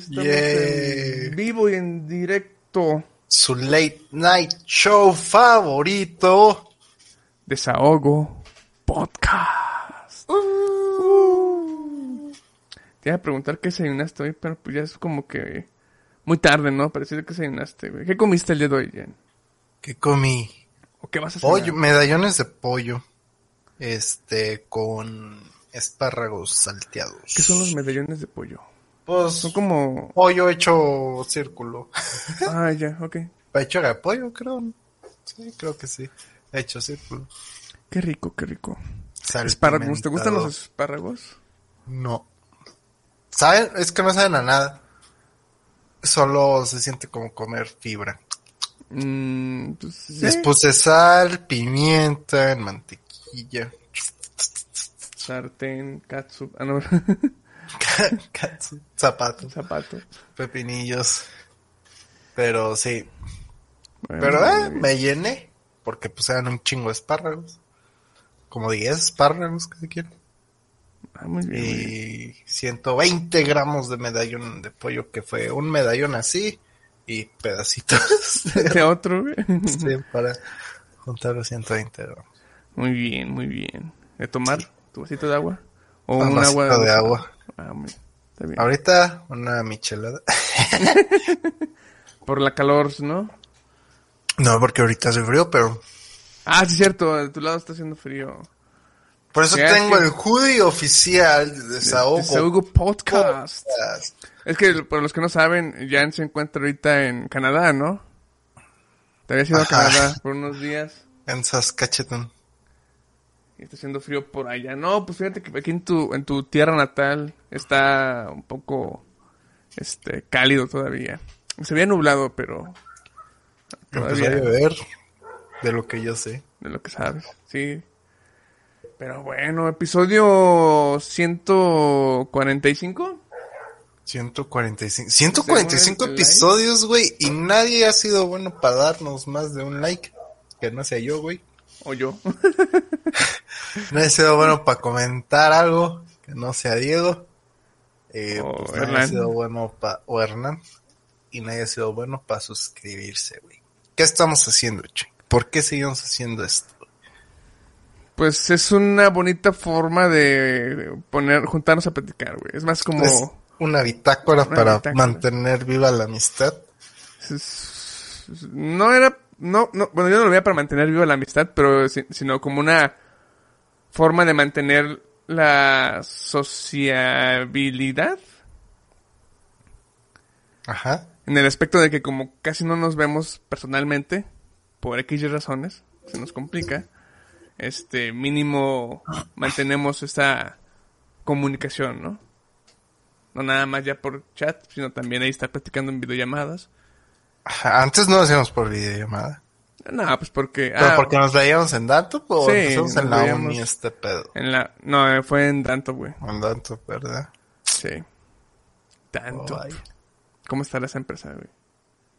Estamos en vivo y en directo. Su late night show favorito. Desahogo Podcast. Uh. Te iba a preguntar qué desayunaste hoy, pero pues ya es como que muy tarde, ¿no? Pareciera que desayunaste, güey. ¿Qué comiste el día de hoy, Jen? ¿Qué comí? ¿O qué vas a? Pollo, medallones de pollo. Este, con espárragos salteados. ¿Qué son los medallones de pollo? Pues, Son como... pollo hecho círculo. Ah, ya, ok. Hecho de pollo, creo. Sí, creo que sí. Hecho círculo. Qué rico, qué rico. Espárragos, ¿te gustan los espárragos? No. ¿Saben? Es que no saben a nada. Solo se siente como comer fibra. Mm, pues, sí. Les puse sal, pimienta, mantequilla. Sartén, katsup, ah, no, Katsu, zapatos, zapato. pepinillos. Pero sí. Bueno, Pero eh, me llené. Porque pues eran un chingo de espárragos. Como 10 espárragos que quiero. Ah, muy bien, muy bien. Y 120 gramos de medallón de pollo. Que fue un medallón así. Y pedacitos. De otro, sí, para juntar los 120 gramos. Muy bien, muy bien. ¿De tomar tu vasito de agua? ¿O Un agua? de agua. Ah, muy Está bien. Ahorita una michelada. Por la calor, ¿no? No, porque ahorita hace frío, pero... Ah, sí, cierto. De tu lado está haciendo frío. Por eso tengo el hoodie oficial de Desahogo. Desahogo Podcast. Podcast. Es que, por los que no saben, Jan se encuentra ahorita en Canadá, ¿no? Te había ido a. Canadá por unos días. En Saskatchewan. Y está haciendo frío por allá. No, pues fíjate que aquí en tu, en tu tierra natal está un poco este cálido todavía. Se había nublado, pero Empezó a todavía llover. De lo que yo sé. de lo que sabes. Sí. Pero bueno, episodio 145. 145. 145 el episodios, güey. Y nadie ha sido bueno para darnos más de un like. Que no sea yo, güey. O yo. Nadie ha sido bueno para comentar algo. Que no sea Diego. Eh, O pues Hernán. ha sido bueno para... O Hernán. Y nadie ha sido bueno para suscribirse, güey. ¿Qué estamos haciendo, che? ¿Por qué seguimos haciendo esto? Pues es una bonita forma de poner, juntarnos a platicar, güey. Es más como... Es una bitácora Una para bitácora. mantener viva la amistad. es- no era... No, no, bueno, yo no lo veía para mantener viva la amistad, pero si- sino como una forma de mantener la sociabilidad. Ajá. En el aspecto de que como casi no nos vemos personalmente, por X y razones, se nos complica, este, mínimo mantenemos esta comunicación, ¿no? No nada más ya por chat, sino también ahí estar platicando en videollamadas. Antes no lo hacíamos por videollamada. No, pues porque... ¿Pero ah, porque nos veíamos en Danto o Sí, empezamos en la uni este pedo? en la... No, eh, fue en Danto, güey. En Danto, ¿verdad? Sí. Danto. ¿Cómo estará esa empresa, güey?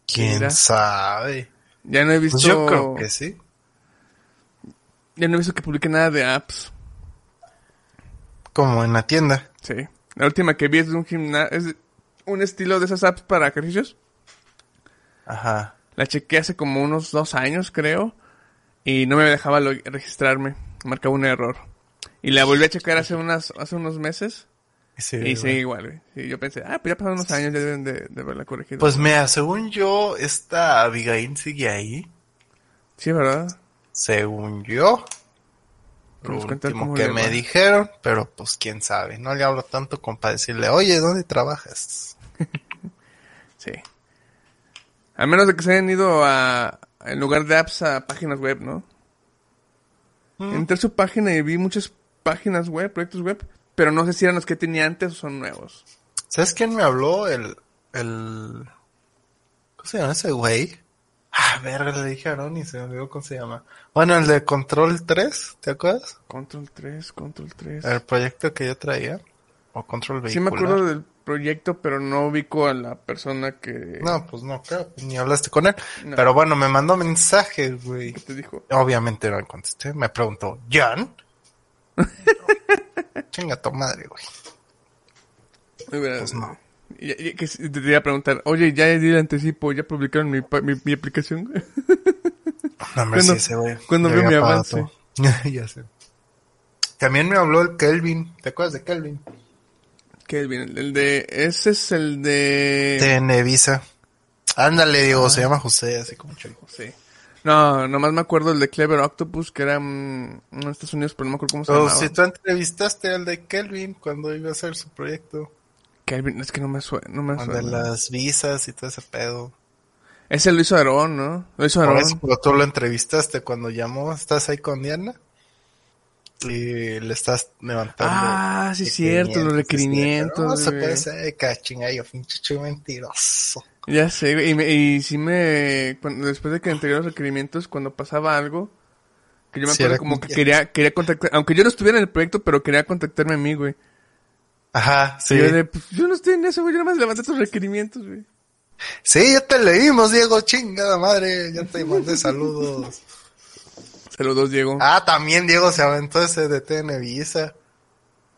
¿Quién Mira. sabe? Ya no he visto... Pues yo creo que sí. Ya no he visto que publique nada de apps. Como en la tienda. Sí. La última que vi es de un gimnasio. Es un estilo de esas apps para ejercicios. Ajá. La chequé hace como unos dos años, creo. Y no me dejaba lo- registrarme. Marcaba un error. Y la volví a checar hace unas hace unos meses. Y sí, y igual, güey. Y yo pensé, ah, pues ya pasaron unos años, ya deben de, de haberla corregido. Pues mira, según yo, esta Abigail sigue ahí. sí, ¿verdad? Según yo. Lo último que me dijeron, pero pues quién sabe. No le hablo tanto como para decirle, oye, ¿dónde trabajas? Sí. A menos de que se hayan ido a, en lugar de apps, a páginas web, ¿no? Mm. Entré a su página y vi muchas páginas web, proyectos web, pero no sé si eran los que tenía antes o son nuevos. ¿Sabes quién me habló? El, el, ¿cómo se llama ese güey? Ah, verga, le dije a Aaron y se me olvidó cómo se llama. Bueno, el de Control 3, ¿te acuerdas? Control 3, Control 3. El proyecto que yo traía. O Control Sí me Vehicular. acuerdo del proyecto, pero no ubico a la persona que... No, pues no, creo, ni hablaste con él. No. Pero bueno, me mandó mensajes, güey. que te dijo. Obviamente no contesté. Me preguntó, ¿John? Chinga tu madre, güey. Pues no. Y- y- que te iba a preguntar, oye, ya di el anticipo, ya publicaron mi, pa- mi, mi aplicación. No, hombre, ¿Cuándo- sí, ese güey. cuándo ya veo había mi avance? ya sé. También me habló el Kelvin. ¿Te acuerdas de Kelvin? Kelvin, el, de... Ese es el de... De Nevisa. Ándale, Diego, Ah. se llama José, así como chulo. Sí. No, nomás me acuerdo el de Clever Octopus, que era mm, en Estados Unidos, pero no me acuerdo cómo se O llamaba. si tú entrevistaste al de Kelvin cuando iba a hacer su proyecto. Kelvin, es que no me suena. No me De suena. las visas y todo ese pedo. Ese lo hizo Aarón, ¿no? Lo hizo Por Aarón. eso, pero tú lo entrevistaste cuando llamó. Estás ahí con Diana. Y le estás levantando. Ah, sí, cierto, los requerimientos. No se puede ser cachingallo, pinche chulo mentiroso. Ya sé, güey, y, me, y sí me... cuando- después de que entregué los requerimientos, cuando pasaba algo, que yo me Sí, acuerdo como que que- quería, quería contactar, aunque yo no estuviera en el proyecto, pero quería contactarme a mí, güey. Ajá, sí. Y yo de, pues, yo no estoy en eso, güey, yo nada más levanté tus requerimientos, güey. Sí, ya te leímos, Diego, chingada madre. Ya te mandé saludos. Saludos, Diego. Ah, también Diego se aventó ese de TN Visa.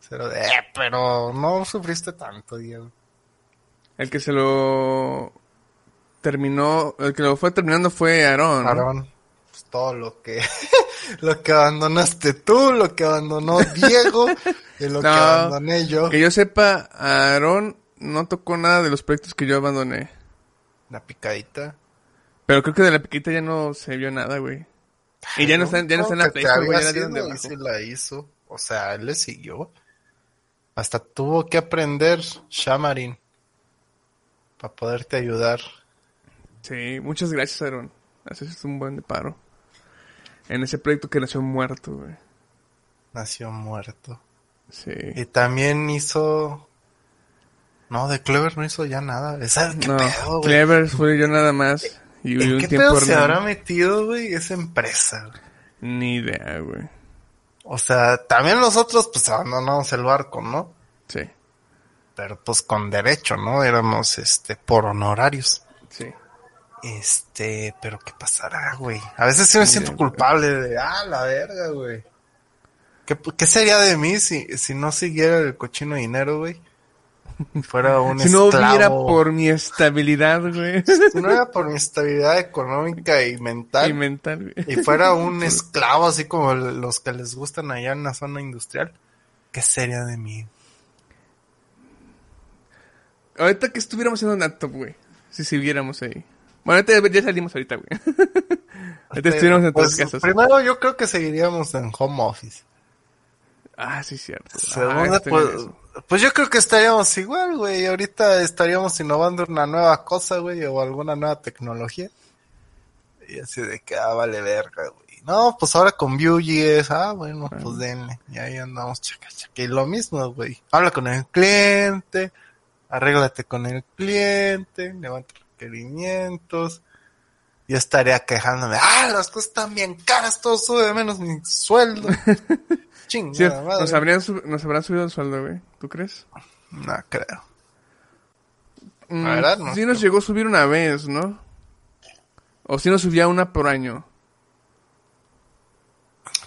Pero, eh, pero no sufriste tanto, Diego. El que se lo terminó, el que lo fue terminando fue Aarón. ¿no? Aarón, pues todo lo que, lo que abandonaste tú, lo que abandonó Diego y lo que abandoné yo. Que yo sepa, Aarón no tocó nada de los proyectos que yo abandoné. La picadita. Pero creo que de la piquita ya no se vio nada, güey. Y ya no están, ya no están en la Play te Store, güey, había ya la y hizo. O sea, él le siguió. Hasta tuvo que aprender Shamarin para poderte ayudar. Sí, muchas gracias, Aaron. Haces un buen de paro. En ese proyecto que nació muerto, güey. Nació muerto. Sí. Y también hizo... No, de Clever no hizo ya nada. ¿Sabes qué No, pedo, güey? Clever fue yo nada más. Y ¿En qué pedo se habrá metido, güey, esa empresa? Ni idea, güey. O sea, también nosotros, pues, abandonamos el barco, ¿no? Sí, Pero, pues, con derecho, ¿no? Éramos, este, por honorarios. sí. Este, pero ¿qué pasará, güey? A veces sí me Ni siento idea, culpable de, ah, la verga, güey. ¿Qué, ¿Qué sería de mí si, si no siguiera el cochino dinero, güey? Fuera un Si no esclavo. hubiera por mi estabilidad, güey. Si no era por mi estabilidad económica y mental. y mental, güey. y fuera un esclavo así como los que les gustan allá en la zona industrial, ¿qué sería de mí? Ahorita que estuviéramos en un laptop, güey. Si siguiéramos ahí. Bueno, ahorita ya salimos ahorita, güey. ahorita estuviéramos en Pues, casas. Primero yo creo que seguiríamos en home office. Ah, sí, cierto. Segundo, Ah, pues. Pues yo creo que estaríamos igual, güey. Ahorita estaríamos innovando una nueva cosa, güey, o alguna nueva tecnología. Y así de que, ah, vale verga, güey. No, pues ahora con Vue.js, ah, bueno, pues denle. Y ahí andamos, chaca, chaca. Y lo mismo, güey. Habla con el cliente, arréglate con el cliente, levanta requerimientos. Yo estaría quejándome, ah, las cosas están bien caras, todo sube menos mi sueldo. Sí, Chingada madre. nos, habrían nos habrán subido el sueldo, güey. ¿Tú crees? No creo. Mm, La verdad, no. Sí nos llegó a subir una vez, ¿no? O sí nos subía una por año.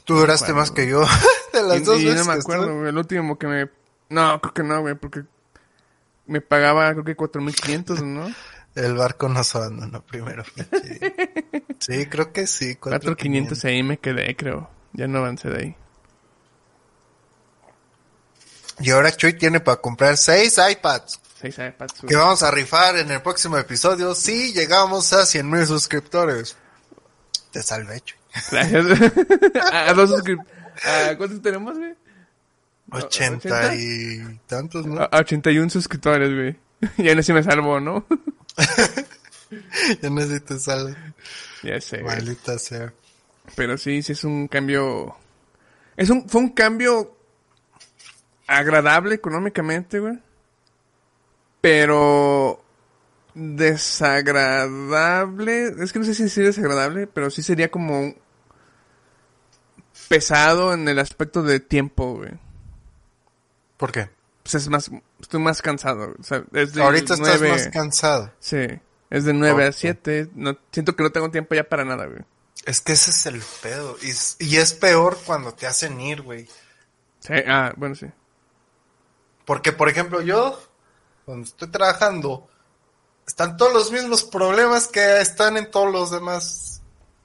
Tú duraste más que yo. De las Y, dos y veces no me acuerdo, estuve. güey. El último que me... No, creo que no, güey. Porque me pagaba creo que 4.500, ¿no? El barco nos abandonó primero. sí, creo que sí. 4.500 ahí me quedé, creo. Ya no avancé de ahí. Y ahora Chuy tiene para comprar seis iPads. Seis iPads. güey. Que vamos a rifar en el próximo episodio si llegamos a 100 mil suscriptores. Te salvé, Chuy. Gracias. a, suscrip- ¿A ¿Cuántos tenemos, güey? 80 y tantos, ¿no? A, a 81 suscriptores, güey. ya no sé si me salvo, ¿no? Ya no sé si te sale. ya sé. Maldita sea. Pero sí, sí es un cambio. Es un, fue un cambio agradable económicamente, güey. Pero desagradable, es que no sé si es desagradable, pero sí sería como pesado en el aspecto de tiempo, güey. ¿Por qué? Pues es más, estoy más cansado. o sea, es de Ahorita estás nueve- más cansado. Sí, es de 9 a Ok. 7. No, siento que no tengo tiempo ya para nada, güey. Es que ese es el pedo. Y es, y es peor cuando te hacen ir, güey. Sí, ah, bueno, sí. Porque, por ejemplo, yo, cuando estoy trabajando, están todos los mismos problemas que están en todos los demás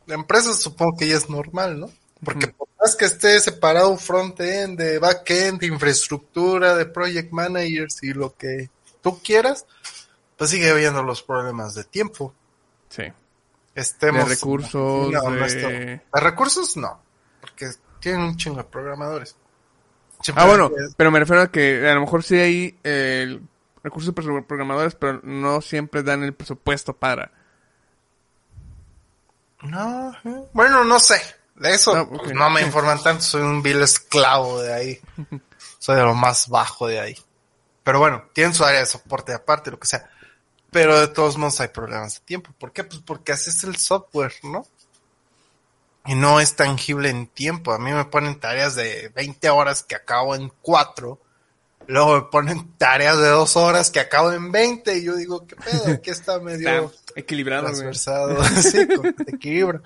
empresas. Supongo que ya es normal, ¿no? Porque. Más que esté separado front-end, de back-end, de infraestructura, de project managers y lo que tú quieras, pues sigue habiendo los problemas de tiempo. Sí. Estemos. De recursos, No, no de- recursos no, porque tienen un chingo de programadores. Siempre Ah, bueno, es- pero me refiero a que a lo mejor sí hay eh, recursos de programadores, pero no siempre dan el presupuesto para. No, eh, bueno, no sé. De eso No, pues, no me informan tanto, soy un vil esclavo de ahí. soy de lo más bajo de ahí. Pero bueno, tienen su área de soporte aparte, lo que sea. Pero de todos modos hay problemas de tiempo. ¿Por qué? Pues porque haces el software, ¿no? Y no es tangible en tiempo. A mí me ponen tareas de 20 horas que acabo en 4. Luego me ponen tareas de 2 horas que acabo en 20. Y yo digo, ¿qué pedo? Aquí está medio Está equilibrado, transversado, sí, con equilibrio.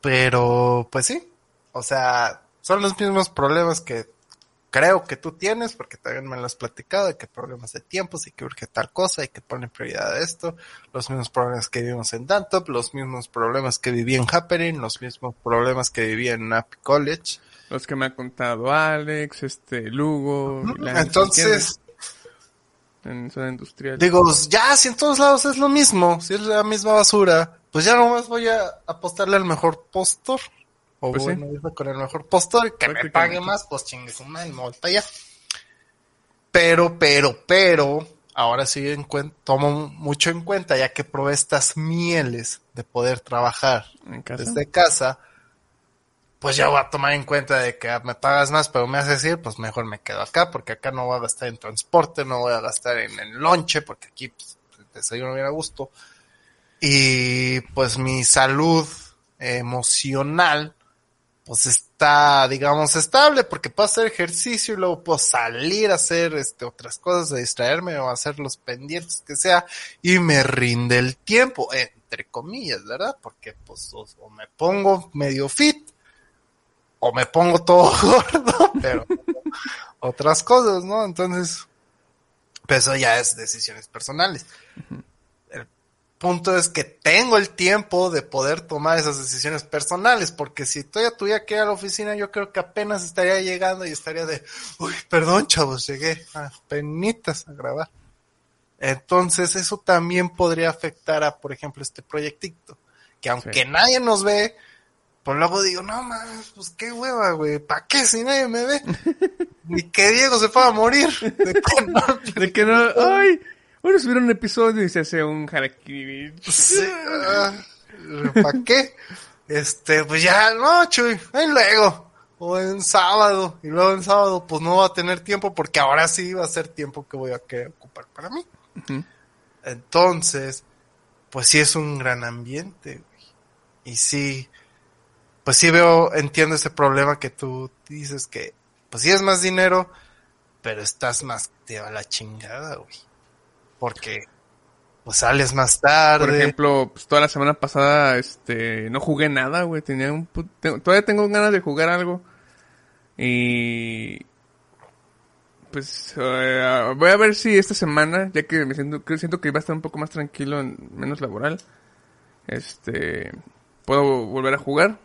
Pero, pues sí, o sea, son los mismos problemas que creo que tú tienes, porque también me lo has platicado, de que problemas de tiempos y que urge tal cosa y que ponen prioridad a esto, los mismos problemas que vivimos en Dantop, los mismos problemas que viví en Happening, los mismos problemas que viví en App College. Los que me ha contado Alex, este, Lugo. Entonces. En zona industrial. Digo, ya, si en todos lados es lo mismo, si es la misma basura, pues ya nomás voy a apostarle al mejor postor. O Pues sí. bueno, irme con el mejor postor y que me pague más, pues chingue su madre, me para allá. Pero, pero, pero, ahora sí en tomo mucho en cuenta, ya que probé estas mieles de poder trabajar en casa. desde casa, pues ya voy a tomar en cuenta de que me pagas más, pero me haces ir, pues mejor me quedo acá, porque acá no voy a gastar en transporte, no voy a gastar en el lonche, porque aquí pues, desayuno viene a gusto. Y pues mi salud emocional, pues está, digamos, estable, porque puedo hacer ejercicio y luego puedo salir a hacer este, otras cosas, a distraerme o hacer los pendientes que sea, y me rinde el tiempo, entre comillas, ¿verdad? Porque pues o, me pongo medio fit, o me pongo todo gordo, pero otras cosas, ¿no? Entonces, pues eso ya es decisiones personales. Punto es que tengo el tiempo de poder tomar esas decisiones personales, porque si todavía tuviera que ir a la oficina, yo creo que apenas estaría llegando y estaría de, uy, perdón, chavos, llegué a penitas a grabar. Entonces, eso también podría afectar a, por ejemplo, este proyectito, que aunque Sí. nadie nos ve, pues luego digo, no mames, pues qué hueva, güey, ¿para qué si nadie me ve? Ni que Diego se pueda morir. De que no- De que no. ¡Ay! Bueno, subir un episodio y se hace un harakiri. Sí, ¿Para qué? Este, pues ya, no, Chuy, ahí luego. O en sábado. Y luego en sábado, pues no va a tener tiempo porque ahora sí va a ser tiempo que voy a querer ocupar para mí. Entonces, pues sí es un gran ambiente, güey. Y sí, pues sí veo, entiendo ese problema que tú dices que, pues sí es más dinero, pero estás más, te va la chingada, güey. Porque, pues sales más tarde. Por ejemplo, pues, toda la semana pasada, este, no jugué nada, güey. Tenía un, pu- tengo- todavía tengo ganas de jugar algo. Y, pues, eh, voy a ver si esta semana, ya que me siento, que siento que va a estar un poco más tranquilo, en- menos laboral, este, puedo volver a jugar.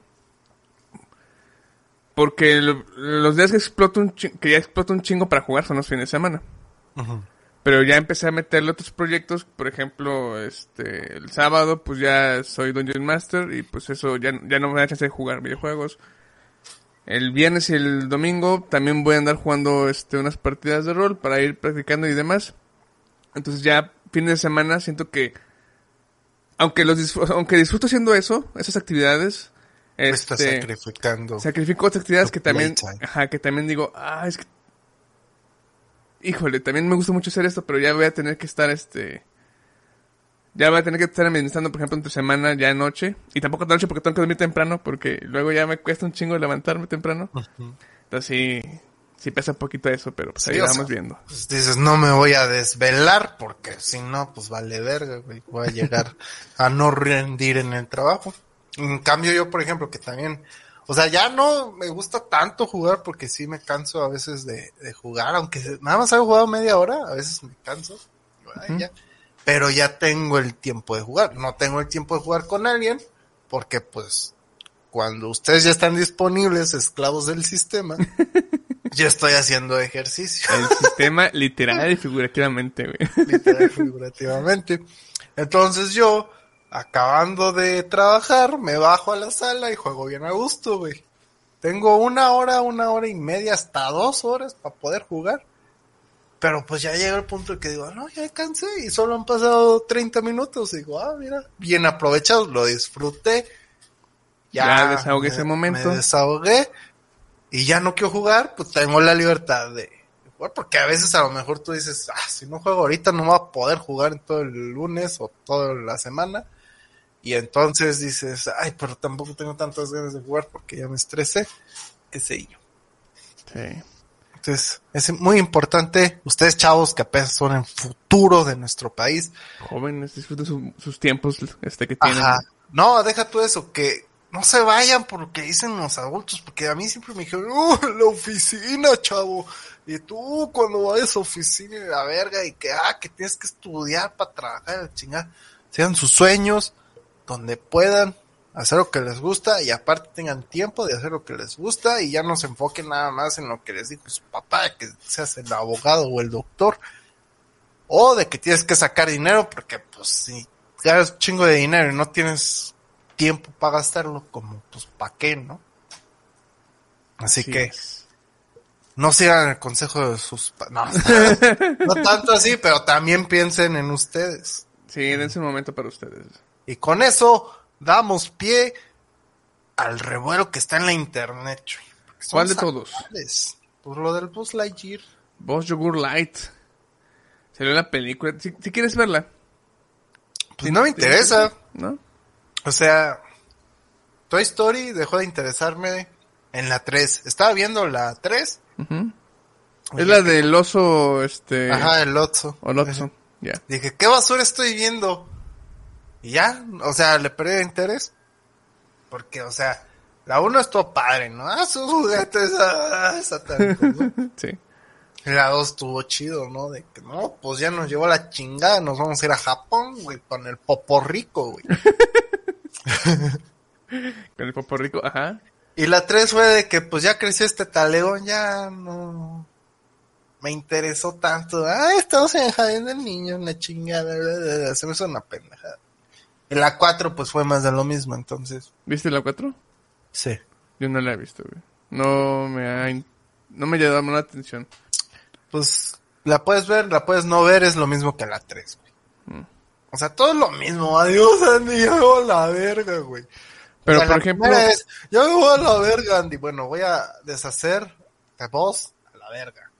Porque lo- los días que exploto un chi- que ya exploto un chingo para jugar son los fines de semana. Pero ya empecé a meterle otros proyectos, por ejemplo, este, el sábado pues ya soy Dungeon Master y pues eso ya, ya no me da chance de jugar videojuegos. El viernes y el domingo también voy a andar jugando este, unas partidas de rol para ir practicando y demás. Entonces ya fines de semana siento que, aunque los disfr- aunque disfruto haciendo eso, esas actividades, Estás este, sacrificando. Sacrifico otras actividades que también, ajá, que también digo, ah, es que... híjole, también me gusta mucho hacer esto, pero ya voy a tener que estar, este... Ya voy a tener que estar administrando, por ejemplo, entre semana ya noche. Y tampoco noche porque tengo que dormir temprano, porque luego ya me cuesta un chingo levantarme temprano. Entonces sí, sí pesa un poquito eso, pero pues ahí Sí, o vamos sea, viendo. Pues dices, no me voy a desvelar porque si no, pues vale verga, güey. Voy a llegar a no rendir en el trabajo. En cambio yo, por ejemplo, que también, o sea, ya no me gusta tanto jugar porque sí me canso a veces de, de jugar, aunque nada más haya jugado media hora, a veces me canso. Pero ya tengo el tiempo de jugar. No tengo el tiempo de jugar con alguien porque pues cuando ustedes ya están disponibles, esclavos del sistema, yo estoy haciendo ejercicio. El sistema literal y figurativamente, güey. literal figurativamente. Entonces yo, acabando de trabajar, me bajo a la sala y juego bien a gusto, güey. Tengo una hora, una hora y media, hasta dos horas para poder jugar. Pero pues ya llega el punto en que digo, no, ya cansé y solo han pasado 30 minutos. Y digo, ah, mira, bien aprovechados, lo disfruté. Ya desahogué ese momento. Me desahogué y ya no quiero jugar, pues tengo la libertad de jugar, porque a veces a lo mejor tú dices, ah, si no juego ahorita no voy a poder jugar en todo el lunes o toda la semana. Y entonces dices, ay, pero tampoco tengo tantas ganas de jugar porque ya me estresé. Qué sé yo. Sí. Entonces, es muy importante, ustedes chavos que apenas son el futuro de nuestro país, Jóvenes, disfruten su- sus tiempos este que tienen. Ajá. No, deja tú eso, que no se vayan por lo que dicen los adultos, porque a mí siempre me dijeron, ¡uh, la oficina, chavo! Y tú cuando vayas a oficina y la verga, y que, ah, que tienes que estudiar para trabajar, chingada. Sean sus sueños, donde puedan hacer lo que les gusta y aparte tengan tiempo de hacer lo que les gusta y ya no se enfoquen nada más en lo que les dijo su papá, que seas el abogado o el doctor, o de que tienes que sacar dinero, porque pues si ganas un chingo de dinero y no tienes tiempo para gastarlo, como pues pa' qué, ¿no? Así Sí. que no sigan el consejo de sus no, no tanto así, pero también piensen en ustedes. Sí, dense un momento para ustedes. Y con eso damos pie al revuelo que está en la internet. ¿Cuál de todos? Pues lo del Buzz Lightyear. Boss Yogur Light. Salió la película. Si, si quieres verla, Pues no me interesa. ¿no? O sea, Toy Story dejó de interesarme en la 3. Estaba viendo la 3. Ujú. Es la del oso, este... Ajá, el Otso. O Lotso. Ya. Dije, ¿qué basura estoy viendo? Y ya, o sea, le perdí interés. Porque, o sea, la 1 estuvo padre, ¿no? Ah, sus juguetes, ah, satánicos, ¿no? Sí. La 2 estuvo chido, ¿no? De que, no, pues ya nos llevó la chingada, nos vamos a ir a Japón, güey, con el popo rico, güey. Con el popo rico. Ajá. Y la 3 fue de que pues ya creció este taleón, ya no me interesó tanto. Ah, estamos en el jardín del niño, una chingada. bla, bla, bla. Se me hizo una pendejada. Y la 4 pues fue más de lo mismo, entonces. ¿Viste la 4? Sí. Yo no la he visto, güey. No me ha... No me ha llamado la atención. Pues la puedes ver, la puedes no ver, es lo mismo que la 3, güey. Mm. O sea, todo es lo mismo. Adiós, Andy, ya me voy a la verga, güey. Pero, O sea, por la ejemplo... es, ya me voy a la verga, Andy. Bueno, voy a deshacer de vos a la verga.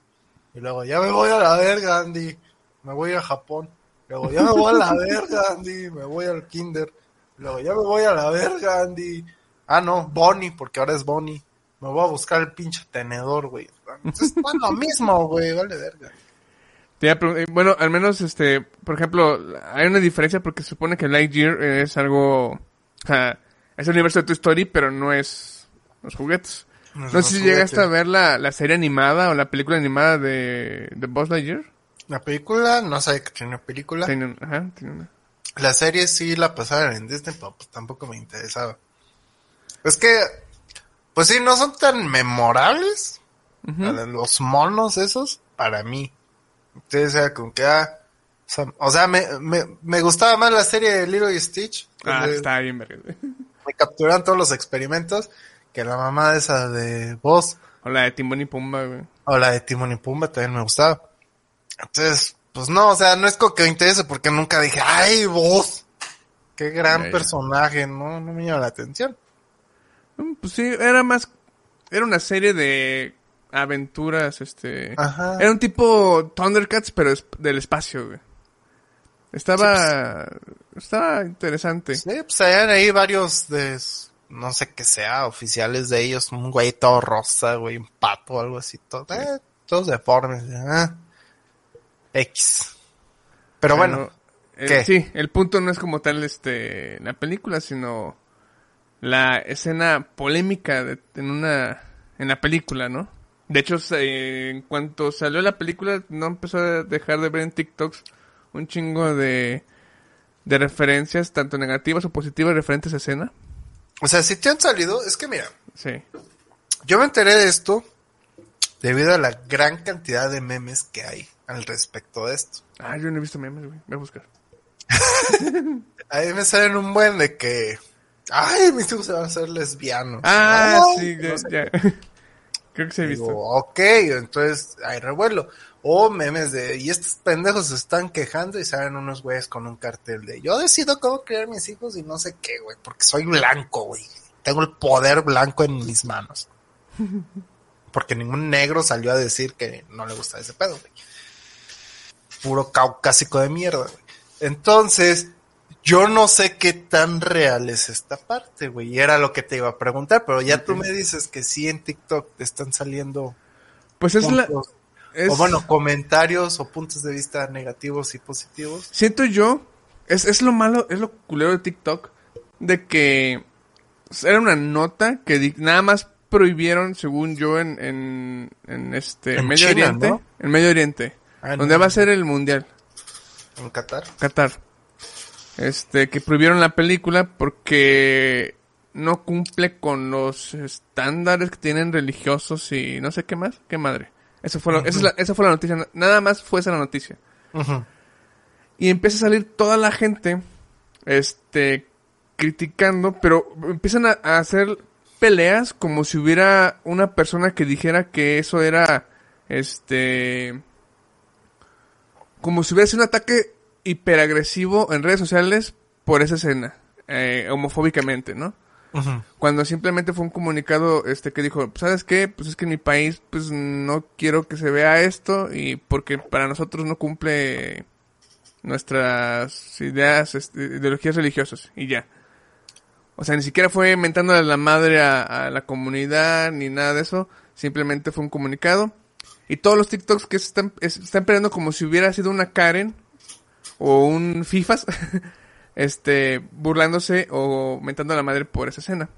Y luego, ya me voy a la verga, Andy. Me voy a Japón. Luego, ya me voy a la verga, Andy. Me voy al kinder. Luego, ya me voy a la verga, Andy. Ah, no, Bonnie, porque ahora es Bonnie. Me voy a buscar el pinche tenedor, güey. Es lo mismo, güey. Vale verga. Eh, bueno, al menos, este, por ejemplo, hay una diferencia porque se supone que Lightyear es algo, o sea, es el universo de Toy Story, pero no es los juguetes. No sé si llegaste a ver la, la serie animada o la película animada de, de Buzz Lightyear. La película, no sabía que tenía película. Tiene un- ajá, tiene una. La serie sí la pasaron en Disney, pero pues tampoco me interesaba. Es que, pues sí, no son tan memorables. Los monos esos, para mí. Entonces era como que, ah, o sea, me, me, me gustaba más la serie de Lilo y Stitch. Ah, está bien, verga. Me capturaron todos los experimentos. Que la mamá de esa de Voz, O la de Timón y Pumba, güey. o la de Timon y Pumba también me gustaba. Entonces, pues no, o sea, no es como que me interese porque nunca dije, ay, Voz. Qué gran personaje, no, no me llama la atención. Mm, Pues sí, era más, era una serie de aventuras, este... Ajá. Era un tipo Thundercats, pero es- del espacio, güey. Estaba... Estaba interesante. Sí, pues hay ahí varios de, no sé qué sea, oficiales de ellos, un güey todo rosa, güey, un pato algo así, todo, eh, todos deformes, ah. X. Pero bueno, eh, ¿qué? sí, el punto no es como tal este la película, sino la escena polémica de- en una en la película, ¿no? De hecho, se- en cuanto salió la película, no empezó a dejar de ver en TikToks un chingo de de referencias, tanto negativas o positivas referentes a escena. o sea, si te han salido, es que mira, Sí. yo me enteré de esto debido a la gran cantidad de memes que hay al respecto de esto. Ah, yo no he visto memes, güey. Voy a buscar. Ahí me salen un buen de que, ay, mis hijos se van a hacer lesbianos. Ah, Ay, sí, ya, no sé ya. Creo que se ha visto. Digo, ok, entonces hay revuelo. O memes de, y estos pendejos se están quejando y salen unos güeyes con un cartel de, yo decido cómo criar mis hijos y no sé qué, güey, porque soy blanco, güey. Tengo el poder blanco en mis manos. Porque ningún negro salió a decir que no le gusta ese pedo, güey. Puro caucásico de mierda, güey. Entonces, yo no sé qué tan real es esta parte, güey. Y era lo que te iba a preguntar, pero ya tú me dices que sí en TikTok te están saliendo Pues es la... puntos, es- o bueno, comentarios o puntos de vista negativos y positivos. Siento yo, es, es lo malo, es lo culero de TikTok, de que era una nota que nada más prohibieron, según yo, en, en, en este En Medio China, Oriente. ¿no? En Medio Oriente. Ah, no. donde va a ser el Mundial, En Qatar. Qatar. Este, que prohibieron la película porque no cumple con los estándares que tienen religiosos y no sé qué más, qué madre. Eso fue lo- esa, es la, esa fue la noticia, nada más fue esa la noticia. Y empieza a salir toda la gente, este, criticando, pero empiezan a, a hacer peleas como si hubiera una persona que dijera que eso era, este, como si hubiera sido un ataque hiperagresivo en redes sociales por esa escena, eh, homofóbicamente, ¿no? Cuando simplemente fue un comunicado este que dijo, ¿sabes qué? Pues es que en mi país pues no quiero que se vea esto y porque para nosotros no cumple nuestras ideas, este, ideologías religiosas y ya. O sea, ni siquiera fue mentando a la madre a, a la comunidad ni nada de eso, simplemente fue un comunicado. Y todos los TikToks que se están, es- están peleando como si hubiera sido una Karen o un FIFAs, este, burlándose o mentando a la madre por esa escena.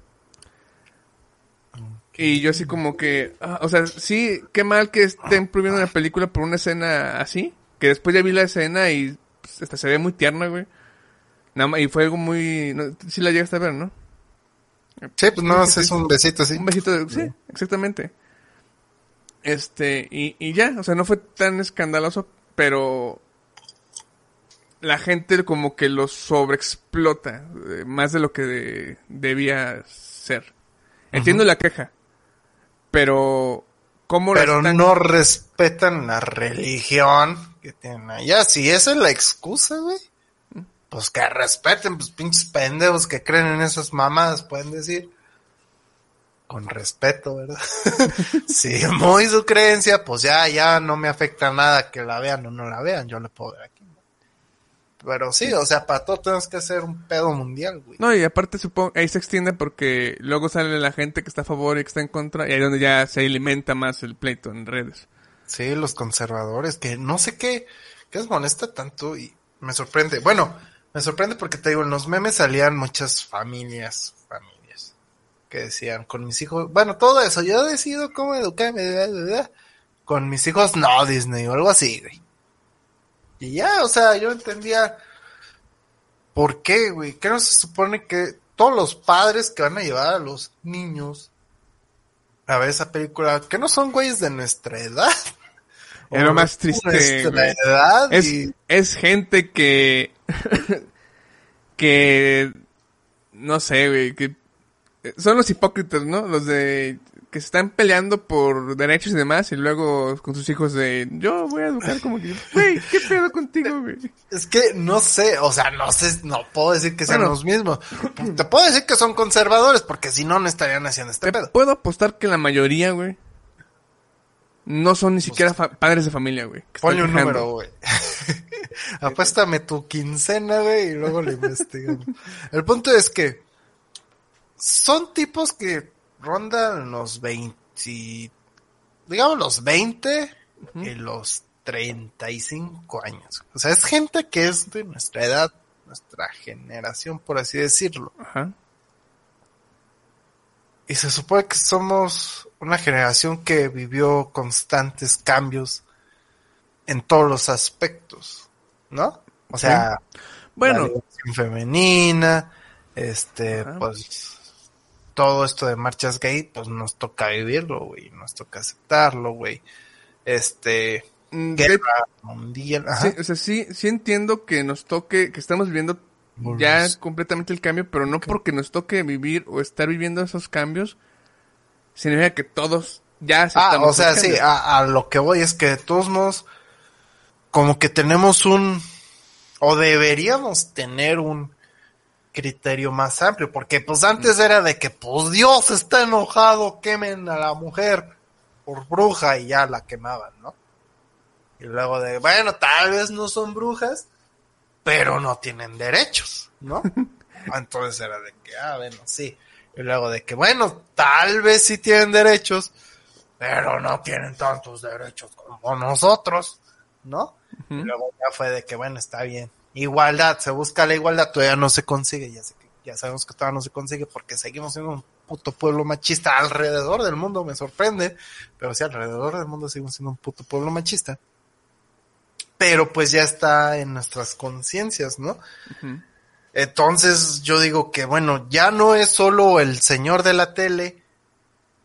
Y yo así como que, ah, o sea, sí, qué mal que estén prohibiendo una película por una escena así, que después ya vi la escena y pues, hasta se ve muy tierna, güey. Nada más, y fue algo muy, no, sí la llegaste a ver, ¿no? Sí, pues no, es un besito así. Un besito de... Sí, exactamente. Este, y, y ya, o sea, no fue tan escandaloso, pero la gente como que lo sobreexplota, eh, más de lo que de- debía ser. Entiendo la queja, pero ¿cómo Pero están- no respetan la religión que tienen allá. Si esa es la excusa, güey. Pues que respeten, pues pinches pendejos que creen en esas mamadas, pueden decir. Con respeto, ¿verdad? si muy su creencia, pues ya, ya no me afecta nada que la vean o no la vean, yo la puedo ver aquí. Pero sí, o sea, para todo tenemos que hacer un pedo mundial, güey. No, y aparte supongo, ahí se extiende porque luego sale la gente que está a favor y que está en contra, y ahí es donde ya se alimenta más el pleito en redes. Sí, los conservadores, que no sé qué, qué les molesta tanto y me sorprende. Bueno, me sorprende porque te digo, en los memes salían muchas familias, que decían, con mis hijos, bueno, todo eso, yo decido cómo educarme, con mis hijos no Disney o algo así, güey. Y ya, o sea, yo entendía por qué, güey, que no se supone que todos los padres que van a llevar a los niños a ver esa película, que no son güeyes de nuestra edad. Es lo más triste, edad Es, y- es gente que. que. No sé, güey. Que son los hipócritas, ¿no? Los de. que se están peleando por derechos y demás. Y luego con sus hijos de. Yo voy a educar como que. Güey, ¿qué pedo contigo, güey? Es que no sé, o sea, no sé, no puedo decir que sean Bueno. los mismos. Te puedo decir que son conservadores, porque si no, no estarían haciendo este Te pedo. puedo apostar que la mayoría, güey. no son ni siquiera fa- padres de familia, güey. Ponle un número, güey. Apuéstame tu quincena, güey, y luego le investigamos. El punto es que son tipos que rondan los 20, digamos los 20 y los 35 años. O sea, es gente que es de nuestra edad, nuestra generación, por así decirlo. Ajá. Y se supone que somos una generación que vivió constantes cambios en todos los aspectos, ¿no? O sea, Bueno, la femenina, este, Ajá. pues todo esto de marchas gay, pues nos toca vivirlo, güey, nos toca aceptarlo, güey. Este, mm, guerra mundial, ajá. sí, o sea, sí, sí entiendo que nos toque, que estamos viviendo ya completamente el cambio, pero no porque nos toque vivir o estar viviendo esos cambios, significa que todos ya Ah, aceptamos o sea, sí, a, a lo que voy es que de todos modos, como que tenemos un, o deberíamos tener un criterio más amplio, porque pues antes era de que pues Dios está enojado, quemen a la mujer por bruja y ya la quemaban, ¿no? Y luego de, bueno, tal vez no son brujas, pero no tienen derechos, ¿no? Entonces era de que, ah, bueno, sí. Y luego de que, bueno, tal vez sí tienen derechos, pero no tienen tantos derechos como nosotros, ¿no? Y luego ya fue de que, bueno, está bien. Igualdad, se busca la igualdad, todavía no se consigue, ya sé que, ya sabemos que todavía no se consigue porque seguimos siendo un puto pueblo machista alrededor del mundo, me sorprende, pero sí, alrededor del mundo seguimos siendo un puto pueblo machista. Pero pues ya está en nuestras conciencias, ¿no? Entonces yo digo que bueno, ya no es solo el señor de la tele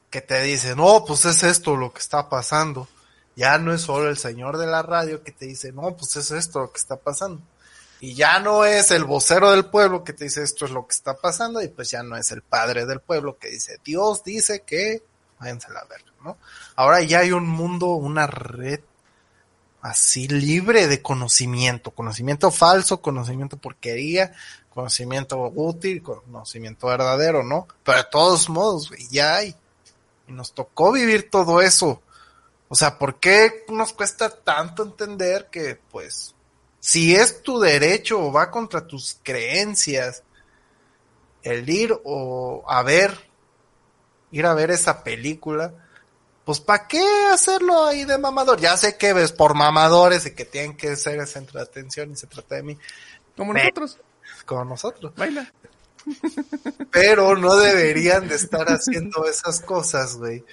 que te dice, no, pues es esto lo que está pasando. Ya no es solo el señor de la radio que te dice, no, pues es esto lo que está pasando. Y ya no es el vocero del pueblo que te dice esto es lo que está pasando. Y pues ya no es el padre del pueblo que dice, Dios dice que váyanse a la verga, ¿no? Ahora ya hay un mundo, una red así libre de conocimiento, conocimiento falso, conocimiento porquería, conocimiento útil, conocimiento verdadero, ¿no? Pero de todos modos, ya hay. Y nos tocó vivir todo eso. O sea, ¿por qué nos cuesta tanto entender que, pues, si es tu derecho o va contra tus creencias, el ir o a ver, ir a ver esa película, pues ¿para qué hacerlo ahí de mamador? Ya sé que ves por mamadores y que tienen que ser el centro de atención y se trata de mí, Como nosotros, como nosotros. baila. Pero no deberían de estar haciendo esas cosas, güey.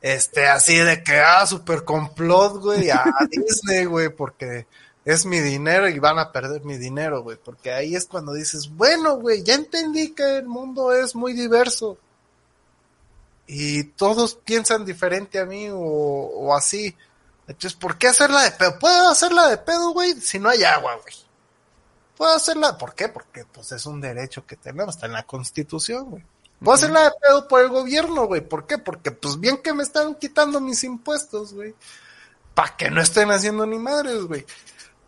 Este, así de que, ah, super complot, güey, a Disney, güey, porque es mi dinero y van a perder mi dinero, güey. Porque ahí es cuando dices, bueno, güey, ya entendí que el mundo es muy diverso. Y todos piensan diferente a mí o, o así. Entonces, ¿por qué hacerla de pedo? Puedo hacerla de pedo, güey, si no hay agua, güey. Puedo hacerla, ¿por qué? Porque pues es un derecho que tenemos, está en la constitución, güey. Puedo hacerla de pedo por el gobierno, güey. ¿Por qué? Porque pues bien que me están quitando mis impuestos, güey. Para que no estén haciendo ni madres, güey.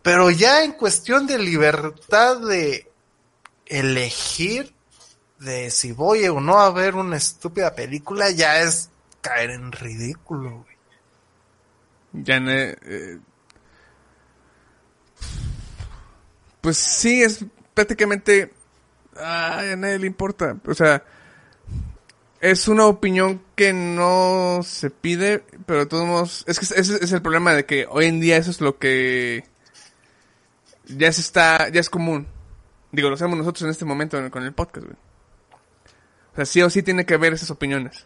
Pero ya en cuestión de libertad de elegir de si voy o no a ver una estúpida película, ya es caer en ridículo, güey. Ya no, eh, pues sí, es prácticamente... A nadie le importa. O sea, es una opinión que no se pide, pero de todos modos... Es que ese es el problema de que hoy en día eso es lo que... Ya se está... Ya es común. Digo, lo hacemos nosotros en este momento con el podcast, güey. O sea, sí o sí tiene que haber esas opiniones.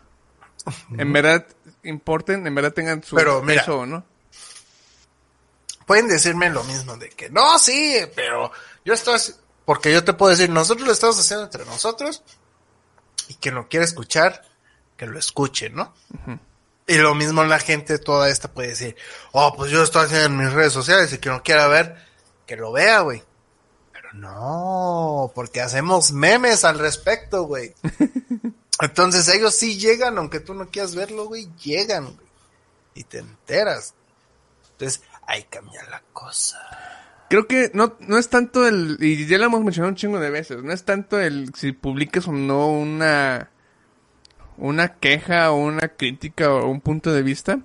En verdad importen, en verdad tengan su Pero, mira, peso, ¿no? pueden decirme lo mismo de que no, sí, pero yo estoy, porque yo te puedo decir, nosotros lo estamos haciendo entre nosotros y quien lo quiere escuchar, que lo escuche, ¿no? Y lo mismo la gente toda esta puede decir, oh, pues yo estoy haciendo en mis redes sociales y quien lo quiera ver, que lo vea, güey. Pero no, porque hacemos memes al respecto, güey. Entonces ellos sí llegan, aunque tú no quieras verlo, güey, llegan, güey. Y te enteras. Entonces, ahí cambia la cosa. Creo que no, no es tanto el, y ya lo hemos mencionado un chingo de veces, no es tanto el si publiques o no una, una queja o una crítica o un punto de vista,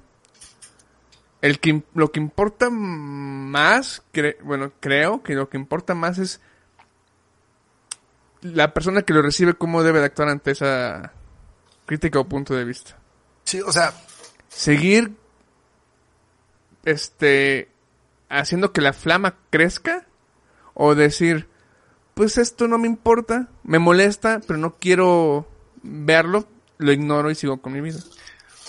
el que, lo que importa más, cre- bueno, creo que lo que importa más es la persona que lo recibe, cómo debe de actuar ante esa crítica o punto de vista. Sí, o sea, Seguir, este, haciendo que la flama crezca o decir, pues esto no me importa, me molesta, pero no quiero verlo, lo ignoro y sigo con mi vida.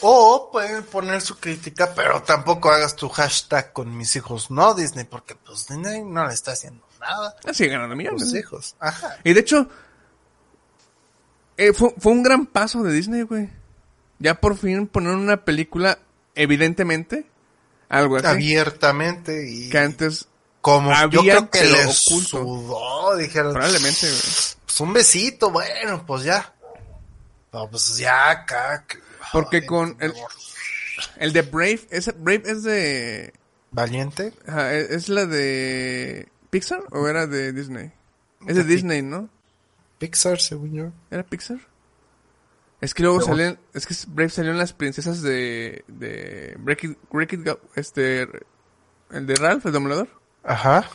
O pueden poner su crítica, pero tampoco hagas tu hashtag con mis hijos, no Disney, porque pues Disney no le está haciendo nada Así ganando a millones. sus hijos. Ajá. Y de hecho, eh, fue, fue un gran paso de Disney, güey. Ya por fin poner una película, evidentemente, algo así. Abiertamente y Que antes, como yo creo que oculto. sudó, dijeron, probablemente, güey. pues un besito, bueno, pues ya. No, pues ya acá. Que- Porque con el-. El de Brave, ese Brave es de... Valiente. ajá, ¿Es es la de Pixar o era de Disney? Es de Disney, ¿no? Pixar, según yo. ¿Era Pixar? Es que luego Luego- salían, es que Brave salió en las princesas de, de Break It, Break It Go- este, el de Ralph, el dominador. Ajá.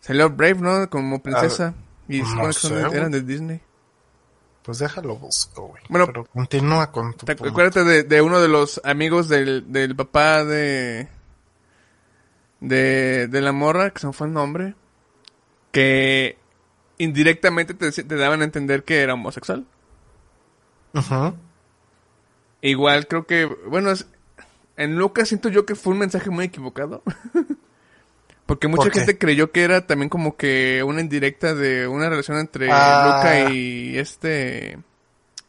Salió Brave, ¿no? Como princesa. y no eran de Disney. Pues déjalo busco, güey. Bueno, pero continúa con tu ¿Te punto. acuérdate de, de uno de los amigos del, del papá de, de... De la morra, que se me fue el nombre. Que indirectamente te, te daban a entender que era homosexual. Ujú. Igual creo que, bueno, es- en Lucas siento yo que fue un mensaje muy equivocado. Porque mucha gente creyó que era también como que una indirecta de una relación entre Ah. Luca y este...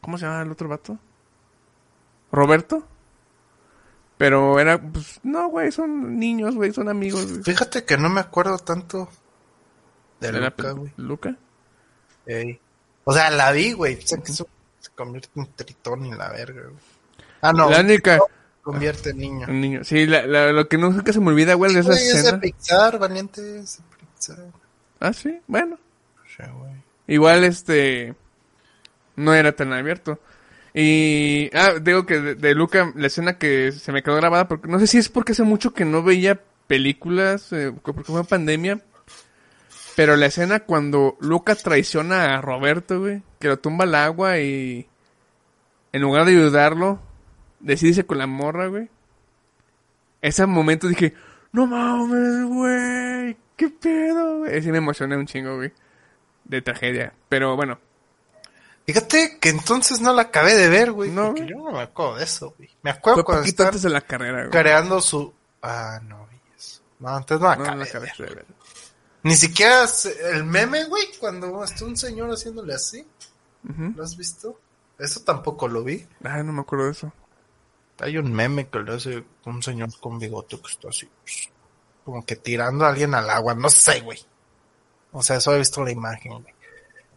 ¿Cómo se llama el otro vato? ¿Roberto? Pero era, pues, no, güey, son niños, güey, son amigos. Fíjate que no me acuerdo tanto de, De la Luca, güey. Luca. Ey. O sea, la vi, güey. Sé que eso se convierte en tritón y la verga, güey. Ah, no. La única... Convierte en niño. Un niño. Sí, la- la- lo que nunca se me olvida, güey, de esa Güey, es de escena. Pixar, valiente. Es de Pixar. Ah, sí, bueno. Güey. Igual este no era tan abierto. Y ah, digo que de, de Luca la escena que se me quedó grabada porque no sé si es porque hace mucho que no veía películas eh, porque fue pandemia. Pero la escena cuando Luca traiciona a Roberto, güey, que lo tumba al agua y en lugar de ayudarlo, decide irse con la morra, güey. Ese momento dije, no mames, güey, qué pedo, güey. Sí me emocioné un chingo, güey de tragedia. Pero bueno, Fíjate que entonces no la acabé de ver, güey. No, porque güey. yo no me acuerdo de eso, güey. Me acuerdo fue cuando poquito antes de la carrera, güey. creando su... Ah, no eso. No, entonces no la No, acabé la de acabaste ver. de ver. Ni siquiera el meme, güey, cuando está un señor haciéndole así. Ujú. ¿Lo has visto? Eso tampoco lo vi. Ah, no me acuerdo de eso. Hay un meme que le hace un señor con bigote que está así, pues, como que tirando a alguien al agua, no sé, güey. O sea, eso he visto la imagen, güey.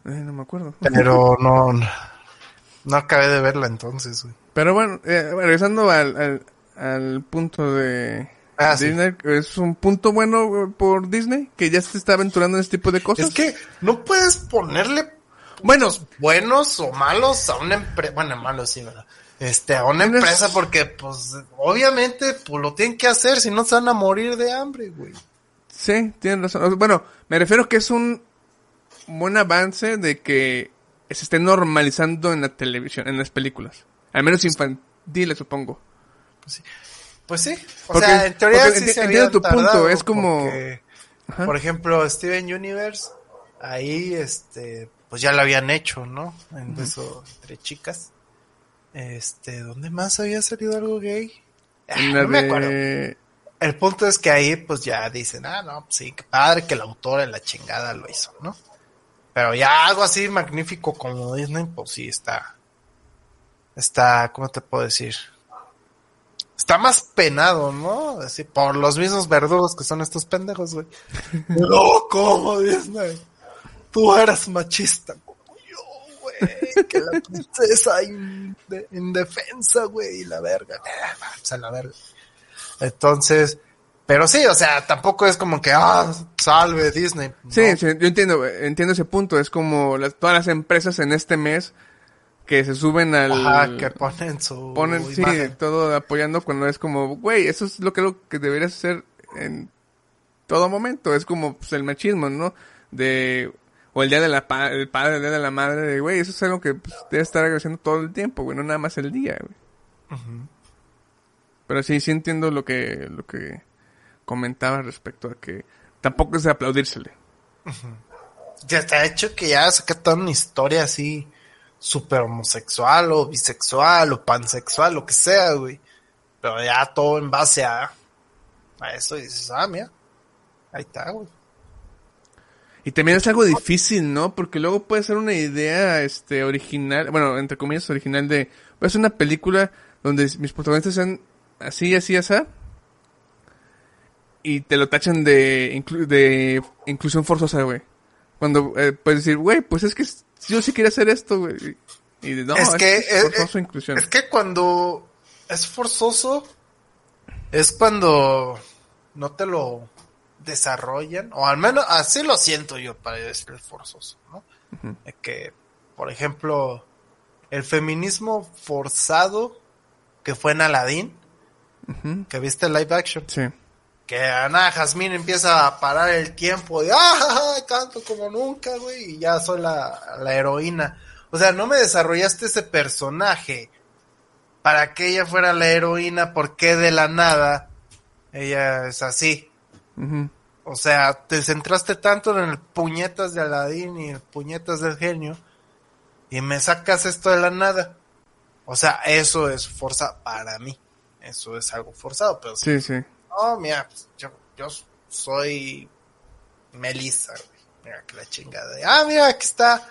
Eh, no me acuerdo. Pero no, no, acabé de verla entonces, güey. Pero bueno, eh, regresando al, al, al punto de Ah, sí. Disney, es un punto bueno por Disney, que ya se está aventurando en este tipo de cosas. Es que no puedes ponerle bueno, buenos o malos a una empresa, bueno, malos sí, ¿verdad? Este, a una empresa porque, pues, obviamente, pues lo tienen que hacer, si no se van a morir de hambre, güey. sí, tienen razón. O Bueno, me refiero que es un buen avance de que se esté normalizando en la televisión, en las películas. Al menos infantiles, supongo. Pues sí, o Porque- sea, en teoría sí enti- se entiendo tu punto, es como- porque, por ejemplo, Steven Universe, ahí, este, pues ya lo habían hecho, ¿no? En beso entre chicas. Este, ¿dónde más había salido algo gay? Ah, no me acuerdo. de... El punto es que ahí, pues ya dicen, ah, no, pues sí, qué padre que el autor en la chingada lo hizo, ¿no? Pero ya algo así magnífico como Disney, pues sí está. Está, ¿cómo te puedo decir? Está más penado, ¿no? Así, por los mismos verdugos que son estos pendejos, güey. No, ¿cómo Disney? Tú eres machista como yo, güey. Que la princesa inde- indefensa, güey, y la verga. Eh, vamos a la verga. Entonces, pero sí, o sea, tampoco es como que, ah, salve Disney. Sí, ¿no? sí, yo entiendo, entiendo ese punto. Es como las, todas las empresas en este mes que se suben al... Ajá, que ponen su ponen, sí, todo apoyando cuando es como, güey, eso es lo que, lo que deberías hacer en todo momento. Es como pues, el machismo, ¿no? De, o el día de la pa- el padre, el día de la madre, güey, eso es algo que pues, debe estar agradeciendo todo el tiempo, güey, no nada más el día, güey. Pero sí, sí entiendo lo que, lo que comentaba respecto a que tampoco es de aplaudírsele. Ya está hecho que ya saqué toda una historia así super homosexual o bisexual o pansexual, lo que sea, güey. Pero ya todo en base a, a eso y dices, ah, mira, ahí está, güey. Y también es algo difícil, ¿no? Porque luego puede ser una idea, este, original, bueno, entre comillas, original de, puede ser una película donde mis protagonistas sean así, así, así, y te lo tachan de, inclu- de inclusión forzosa, güey. Cuando eh, puedes decir, güey, pues es que yo sí quería hacer esto, güey. Y, y no, es que es, forzoso es- inclusión. es que cuando es forzoso es cuando no te lo desarrollan o al menos así lo siento yo para decir forzoso, ¿no? Es que por ejemplo el feminismo forzado que fue en Aladdin, que viste el live action, Sí. que Ana Jasmine empieza a parar el tiempo de ¡ah! canto como nunca, güey, y ya soy la, la heroína. O sea, no me desarrollaste ese personaje para que ella fuera la heroína, porque de la nada ella es así. O sea, te centraste tanto en el puñetas de Aladín y el puñetas del genio y me sacas esto de la nada. O sea, eso es forza para mí. Eso es algo forzado, pero Sí, sí. Oh, mira, pues, yo, yo soy Melissa, güey. Mira que la chingada. Ah, mira, aquí está.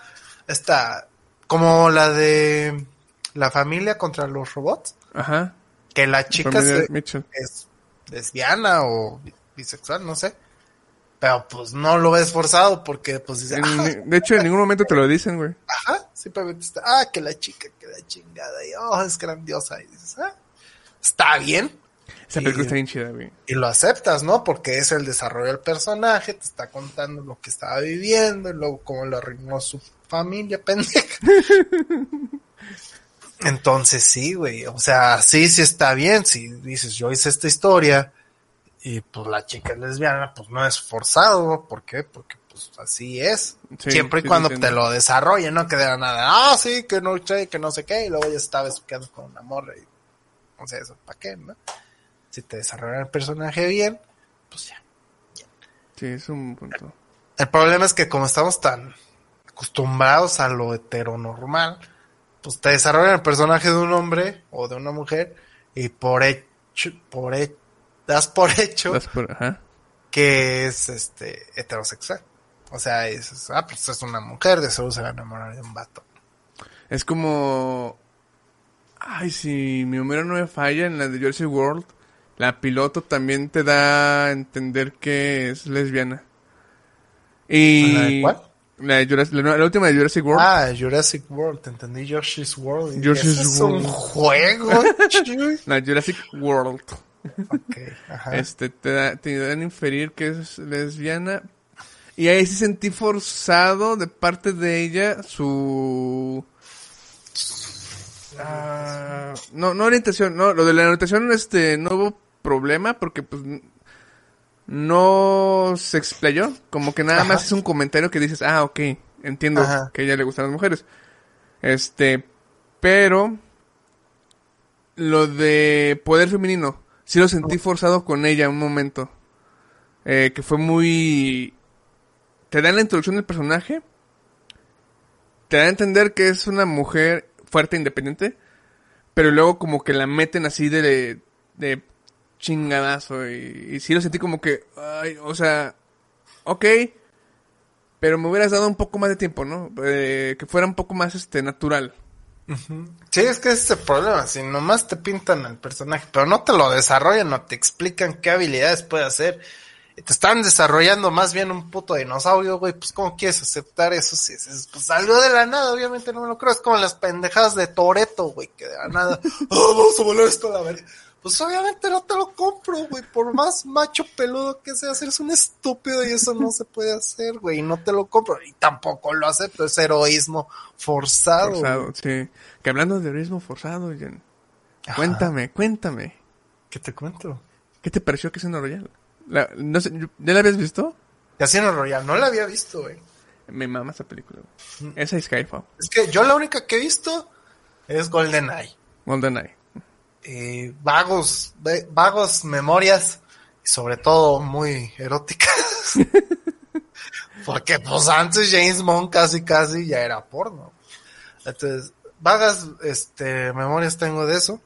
Está como la de la familia contra los robots. Ajá. Que la chica se- es lesbiana o bisexual, no sé. Pero pues no lo ves forzado porque pues dice, En- ah, de hecho, en ningún momento te lo dicen, güey. ajá, simplemente está, ah, que la chica, que la chingada, y oh, es grandiosa. Y dices, ah, está bien. Esa Y- película está bien chida, güey. y lo aceptas, ¿no? Porque es el desarrollo del personaje, te está contando lo que estaba viviendo y luego cómo lo arruinó su familia, pendeja. Entonces sí, güey, o sea, sí, sí está bien, si dices, yo hice esta historia y pues la chica es lesbiana, pues no es forzado, ¿no? ¿por qué? Porque pues así es. Sí, Siempre y sí, cuando te lo desarrollen, no que de la nada, ah, sí, que no sé, que no sé qué, y luego ya estaba besuqueando con una morra y, o sea, eso, ¿para qué, no? Si te desarrollan el personaje bien, pues ya. Sí, es un punto. El problema es que como estamos tan acostumbrados a lo heteronormal, pues te desarrollan el personaje de un hombre o de una mujer y por hecho, por he- das por hecho Das por- Ajá. que es este heterosexual. O sea, es, ah, pues es una mujer, de seguro se va a enamorar de un vato. Es como... Ay, si mi número no me falla, en la de Jersey World, la piloto también te da a entender que es lesbiana. Y... ¿La de cuál? La, de Jurassic- la, la última de Jurassic World. Ah, Jurassic World, te entendí Yoshi's World. ¿eso es un juego? La Jurassic World. Ok, ajá. Este, te, da, te dan a inferir que es lesbiana. Y ahí sí sentí forzado de parte de ella su... Ah, no, no orientación, no, lo de la orientación este, no hubo problema porque pues no se explayó, como que nada Ajá. más es un comentario que dices, ah, ok, entiendo Ajá. que a ella le gustan las mujeres. Este, pero lo de poder femenino, sí lo sentí forzado con ella un momento. Eh, que fue muy... Te dan la introducción del personaje. Te da a entender que es una mujer fuerte e independiente. Pero luego como que la meten así de, de chingadazo. Y, y sí lo sentí como que... Ay, o sea... Ok. Pero me hubieras dado un poco más de tiempo, ¿no? Eh, que fuera un poco más este natural. Sí, es que ese es el problema. Si nomás te pintan el personaje, pero no te lo desarrollan, no te explican qué habilidades puede hacer. Y te están desarrollando más bien un puto dinosaurio, güey. Pues, ¿cómo quieres aceptar eso? Si es, pues salió de la nada, obviamente no me lo creo. Es como las pendejadas de Toreto, güey, que de la nada, "Ah, vamos a volar esto a la verga. Pues obviamente no te lo compro, güey. Por más macho peludo que seas, eres un estúpido y eso no se puede hacer, güey. Y no te lo compro. Y tampoco lo acepto. Es heroísmo forzado. Forzado, güey. sí. Que hablando de heroísmo forzado, Jen, cuéntame, cuéntame. ¿Qué te cuento? ¿Qué te pareció Casino Royale? La- no sé, ¿Ya la habías visto? Casino Royale, no la había visto, güey. Me mama esa película, güey. Esa es Skyfall. Es que yo la única que he visto es GoldenEye. GoldenEye. Eh, vagos, vagos memorias y sobre todo muy eróticas. Porque pues antes James Bond casi casi ya era porno. Entonces, vagas este memorias tengo de eso.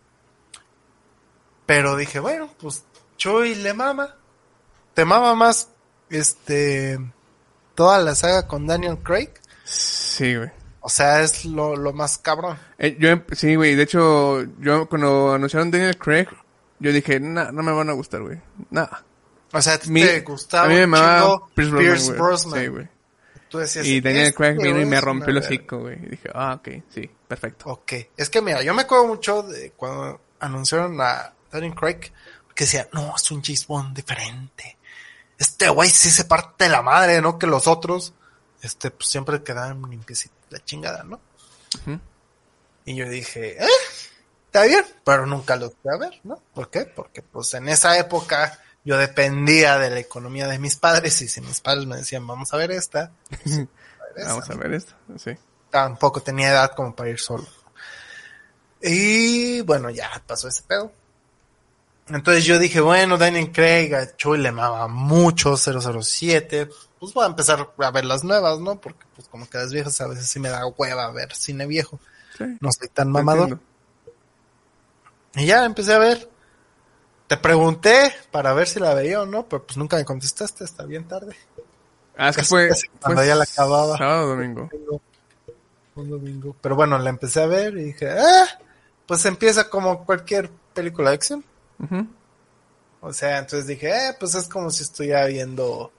Pero dije, bueno, pues Chuy le mama. Te mama más este toda la saga con Daniel Craig. Sí, güey. O sea, es lo, lo más cabrón. Eh, yo, em- sí, güey. De hecho, yo cuando anunciaron Daniel Craig, yo dije, nah, no me van a gustar, güey. Nada. O sea, ti Mi- te gustaba a mí me mamaba Pierce Brosnan, Pierce güey. Brosnan. Sí, güey. Tú decías, Y Daniel "Este Craig vino y me rompió el una verga". hocico, güey. Y dije, ah, ok, sí, perfecto. Ok, es que mira, yo me acuerdo mucho de cuando anunciaron a Daniel Craig, que decía, no, es un James Bond diferente. Este güey sí se parte de la madre, ¿no? Que los otros, este, pues siempre quedaban limpiecitos la chingada, ¿no? Y yo dije, eh, está bien, pero nunca los fui a ver, ¿no? ¿Por qué? Porque pues en esa época yo dependía de la economía de mis padres y si mis padres me decían, vamos a ver esta, pues, Vamos a ver esto, sí. tampoco tenía edad como para ir solo. Y bueno, ya pasó ese pedo. Entonces yo dije, bueno, Daniel Craig, a Chuy le amaba mucho 007. Pues voy a empezar a ver las nuevas, ¿no? Porque como que las viejas a veces sí me da hueva ver cine viejo. Sí. No soy tan mamador. Y ya empecé a ver. Te pregunté para ver si la veía o no, pero pues nunca me contestaste, está bien tarde. Ah, es que fue, cuando fue ya la acababa. Sábado domingo. Un domingo. Pero bueno, la empecé a ver y dije, ah, pues empieza como cualquier película de acción. O sea, entonces dije, eh, pues es como si estuviera viendo,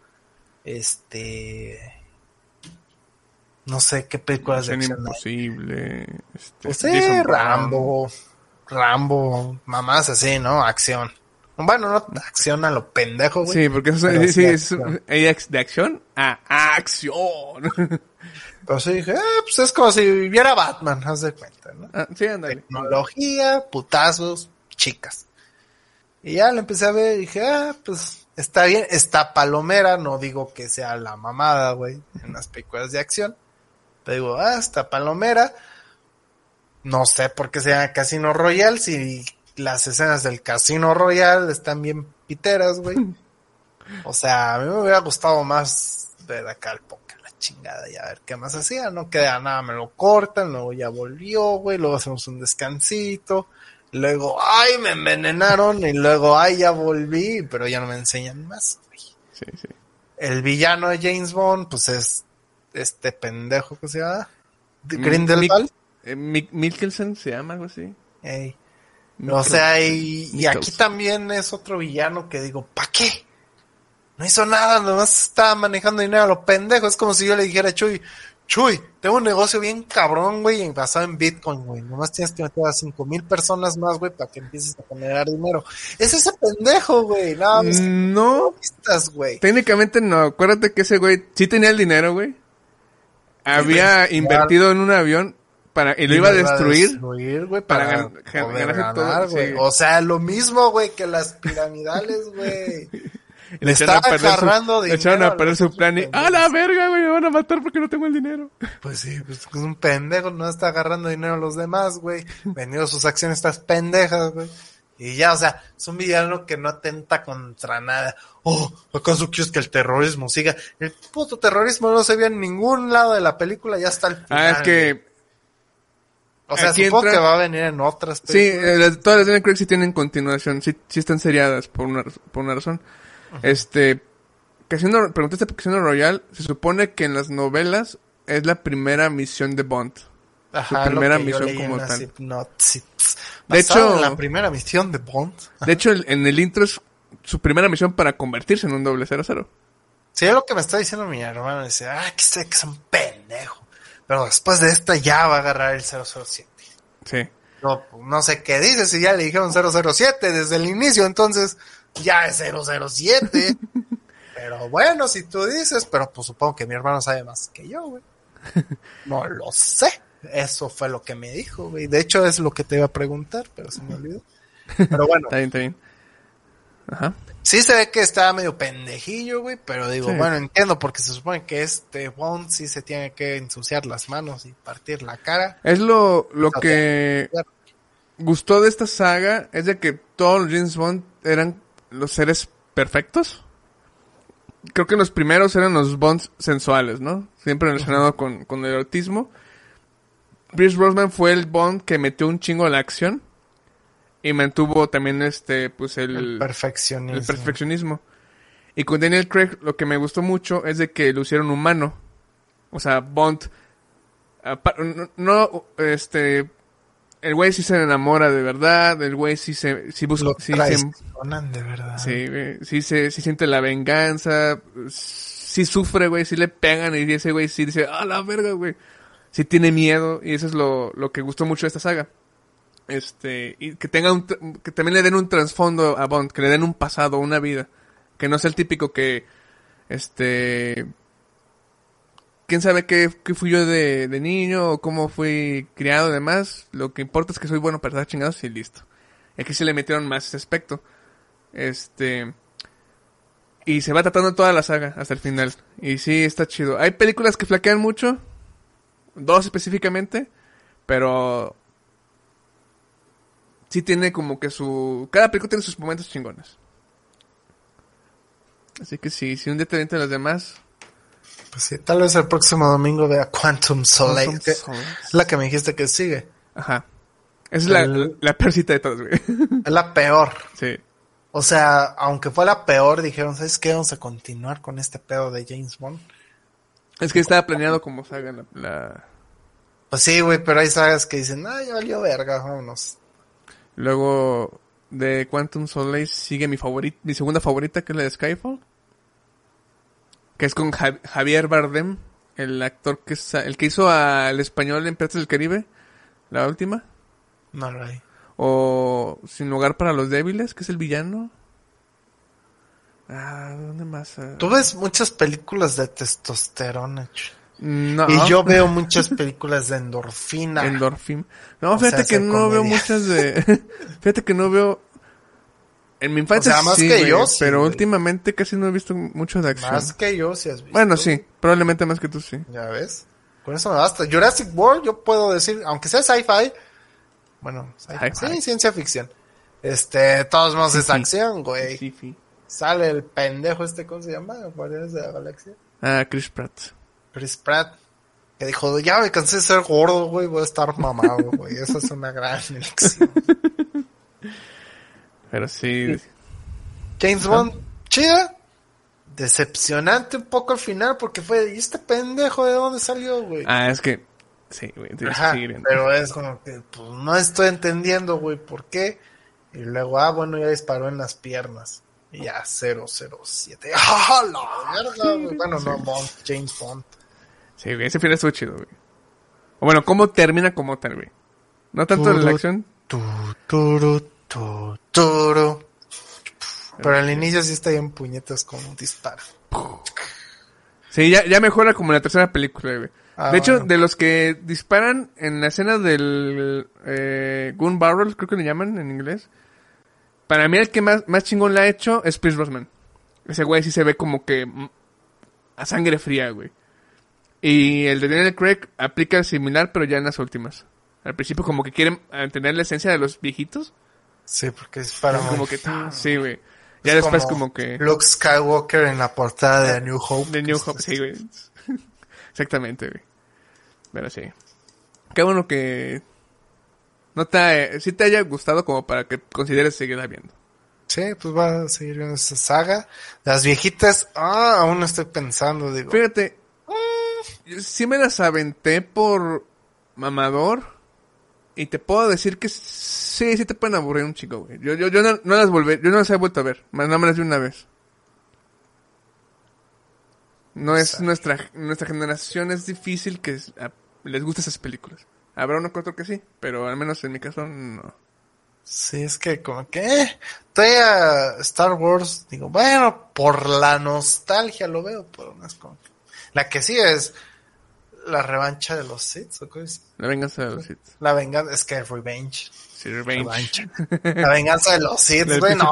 este, no sé qué películas de acción. hay. Imposible. Este, Pues Bourne. Rambo, Rambo, mamás así, ¿no? Acción. Bueno, no acción a lo pendejo, güey. Sí, porque eso, sí, es hay ex- de acción a acción. Pero sí dije, eh, pues es como si viera Batman, haz de cuenta, ¿no? Ah, sí, ándale. tecnología, putazos, chicas. Y ya la empecé a ver y dije, ah, pues está bien, está palomera, no digo que sea la mamada, güey, en las películas de acción. Pero digo, ah, está palomera. No sé por qué se llama Casino Royale, si las escenas del Casino Royale están bien piteras, güey. O sea, a mí me hubiera gustado más ver acá el póker, la chingada, y a ver qué más hacía, no queda nada, me lo cortan, luego ya volvió, güey, luego hacemos un descansito, luego, ay, me envenenaron, y luego, ay, ya volví, pero ya no me enseñan más, güey. Sí, sí. El villano de James Bond, pues es este pendejo que se llama, de Grindelwald. Eh, Mik- Mikkelsen se llama algo así. Ey. O sea, y, y aquí también es otro villano que digo, ¿pa' qué? No hizo nada, nomás estaba manejando dinero a lo pendejo. Es como si yo le dijera a Chuy, Chuy, tengo un negocio bien cabrón, güey, basado en Bitcoin, güey. Nomás tienes que meter a cinco mil personas más, güey, para que empieces a generar dinero. Es ese pendejo, güey. Nada más No, pistas, güey. técnicamente no. Acuérdate que ese güey sí tenía el dinero, güey. Había invertido en un avión para y lo iba a destruir. para para, gan- gan- poder ganarse todo, ganar, sí. O sea, lo mismo, güey, que las piramidales, güey. Le echaron está agarrando le echaron a perder su plan y. ¡a la verga, güey! Me van a matar porque no tengo el dinero. Pues sí, pues es un pendejo, no está agarrando dinero a los demás, güey. Vendiendo sus acciones estas pendejas, güey. Y ya, o sea, es un villano que no atenta contra nada. Oh, ¿acaso quieres que el terrorismo siga? El puto terrorismo no se ve en ningún lado de la película, ya está el final. Ah, es que O sea, supongo entra- que va a venir en otras sí, películas. eh, las- todas las Daniel Craig sí tienen continuación, sí, sí están seriadas por una, por una razón. Este, Casino, preguntaste por Casino Royale, se supone que en las novelas es la primera misión de Bond. Ajá, su lo primera que yo misión leí como tal. De hecho- en la primera misión de Bond. De hecho, el- en el intro es su primera misión para convertirse en un doble cero cero. Sí, es lo que me está diciendo mi hermano. Dice, ah, que sé que es un pendejo. Pero después de esta ya va a agarrar el 007. Sí. No, no sé qué dices si ya le dijeron 007 desde el inicio, entonces ya es 007. pero bueno, si tú dices, pero pues supongo que mi hermano sabe más que yo, güey. No lo sé. Eso fue lo que me dijo, güey. De hecho es lo que te iba a preguntar, pero se me olvidó. Pero bueno, Está bien, está bien. Ajá. sí se ve que estaba medio pendejillo, güey, pero digo, Sí. bueno, entiendo porque se supone que este Bond sí se tiene que ensuciar las manos y partir la cara. Es lo, lo que gustó de esta saga, es de que todos los James Bond eran los seres perfectos. Creo que los primeros eran los Bonds sensuales, ¿no? Siempre relacionado con, con el erotismo. Pierce Brosnan fue el Bond que metió un chingo a la acción. Y mantuvo también este, pues El, el, perfeccionismo. el perfeccionismo. Y con Daniel Craig lo que me gustó mucho es de que lo hicieron humano. O sea, Bond... No, este... El güey sí se enamora de verdad, el güey sí se... Sí busca... Lo sí, se- traicionan de verdad. sí, sí se sí siente la venganza, sí sufre, güey, sí le pegan y ese güey sí dice, ah, la verga, güey. Sí tiene miedo y eso es lo, lo que gustó mucho de esta saga. Este, y que tenga un, que también le den un trasfondo a Bond, que le den un pasado, una vida. Que no sea el típico que, este, quién sabe qué, qué fui yo de, de niño o cómo fui criado y demás. Lo que importa es que soy bueno para estar chingados y listo. Y aquí se le metieron más ese aspecto. Este. Y se va tratando toda la saga hasta el final. Y sí, está chido. Hay películas que flaquean mucho. Dos específicamente. Pero. Sí tiene como que su. Cada película tiene sus momentos chingones. Así que sí, si un día te avientan las demás. Pues sí, tal vez el próximo domingo vea Quantum Solace. Quantum que Solace. es la que me dijiste que sigue. Esa es la, El- la peor cita de todas, güey. Es la peor. sí. O sea, aunque fue la peor, dijeron, ¿sabes qué? Vamos a continuar con este pedo de James Bond. Es que estaba planeado como saga la- la, Pues sí, güey, pero hay sagas que dicen, ay, ya valió verga, vámonos. Luego de Quantum Solace sigue mi favorita, mi segunda favorita que es la de Skyfall, que es con Ja- Javier Bardem, el actor que es, el que hizo al español en Piratas del Caribe, la última, No hay. o Sin lugar para los débiles, que es el villano. Ah, ¿dónde más? Ah, Tú ves muchas películas de testosterona. No. Y yo veo muchas películas de endorfina. Endorfin. No, O fíjate sea, que no veo muchas de... fíjate que no veo... En mi infancia O sea, más sí, que güey, yo, sí, pero güey. últimamente casi no he visto mucho de acción. Más que yo, si has visto. Bueno, sí, probablemente más que tú sí. Ya ves. Con eso me basta. Jurassic World, yo puedo decir, aunque sea sci-fi, bueno, sci-fi, Sci-fi. sí, ciencia ficción. Este, todos modos es Sí, sí. acción, güey. Sí, sí. Sale el pendejo este, ¿cómo se llama? Guardianes de la Galaxia. Ah, Chris Pratt. Chris Pratt. Que dijo, ya me cansé de ser gordo, güey, voy a estar mamado, güey. Esa es una gran elección. Pero sí. James Bond, chida. Decepcionante un poco al final porque fue, ¿y este pendejo de dónde salió, güey? Ah, es que... Sí, güey, Ajá, pero es como que pues, no estoy entendiendo, güey, por qué. Y luego, ah, bueno, ya disparó en las piernas. Y ya, 007. ¡Ah, la verga! Bueno, no, Bond, James Bond. Sí, güey, ese final estuvo chido, güey. O bueno, ¿cómo termina como tal, güey? No tanto en la acción. Tu, turu, tu, turu. Pero al inicio sí está bien puñetas con un disparo. Sí, ya, ya mejora como en la tercera película, güey. Ah, de hecho, bueno. de los que disparan en la escena del eh, Gun Barrel, creo que le llaman en inglés. Para mí el que más, más chingón la ha hecho es Pierce Brosnan. Ese güey sí se ve como que a sangre fría, güey. Y el de Daniel Craig aplica similar, pero ya en las últimas. Al principio como que quieren tener la esencia de los viejitos. Sí, porque es para... como que, sí, güey. Ya es después como que... Luke Skywalker en la portada de A New Hope. De New Hope, sí, güey. Exactamente, güey. Pero sí. Qué bueno que no te, sí te haya gustado como para que consideres seguirla viendo. Sí, pues va a seguir viendo esa saga. Las viejitas, ah, aún no estoy pensando, digo. Fíjate, yo sí me las aventé por mamador. Y te puedo decir que sí, sí te pueden aburrir un chico, güey. Yo, yo, yo no, no las volví, yo no las he vuelto a ver. Más nada más las vi una vez. No es nuestra, nuestra generación es difícil que les guste esas películas. Habrá uno que otro que sí, pero al menos en mi caso no. Sí, es que como que eh, todavía Star Wars, digo, bueno, por la nostalgia lo veo, pero no es como que- La que sí es la revancha de los Sith, ¿o qué es? La venganza de los Sith. La venganza, es que Revenge. Sí, Revenge. La venganza de los Sith, güey, no,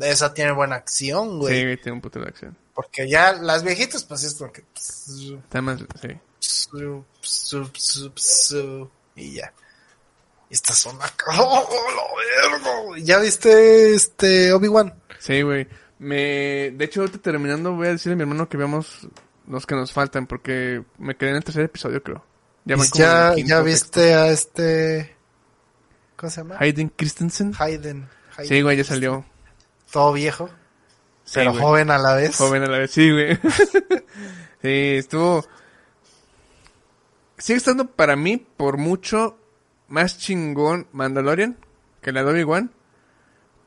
Esa tiene buena acción, güey. Sí, tiene un puto de acción. Porque ya las viejitas, pues es como que. Está más, sí. Y ya. Son acá. ¡Oh, la verga, güey! ¿Ya viste este Obi-Wan? Sí, güey. Me, de hecho, ahorita terminando voy a decirle a mi hermano que veamos los que nos faltan porque me quedé en el tercer episodio, creo. Ya, van ¿Y como ya, quinto, viste a este. ¿Cómo se llama? Hayden Christensen. Hayden. Hayden. Sí, güey, ya salió. Todo viejo, Sí, pero güey. joven a la vez. Joven a la vez, sí, güey. sí, estuvo. Sigue estando para mí, por mucho, más chingón Mandalorian que la de Obi-Wan.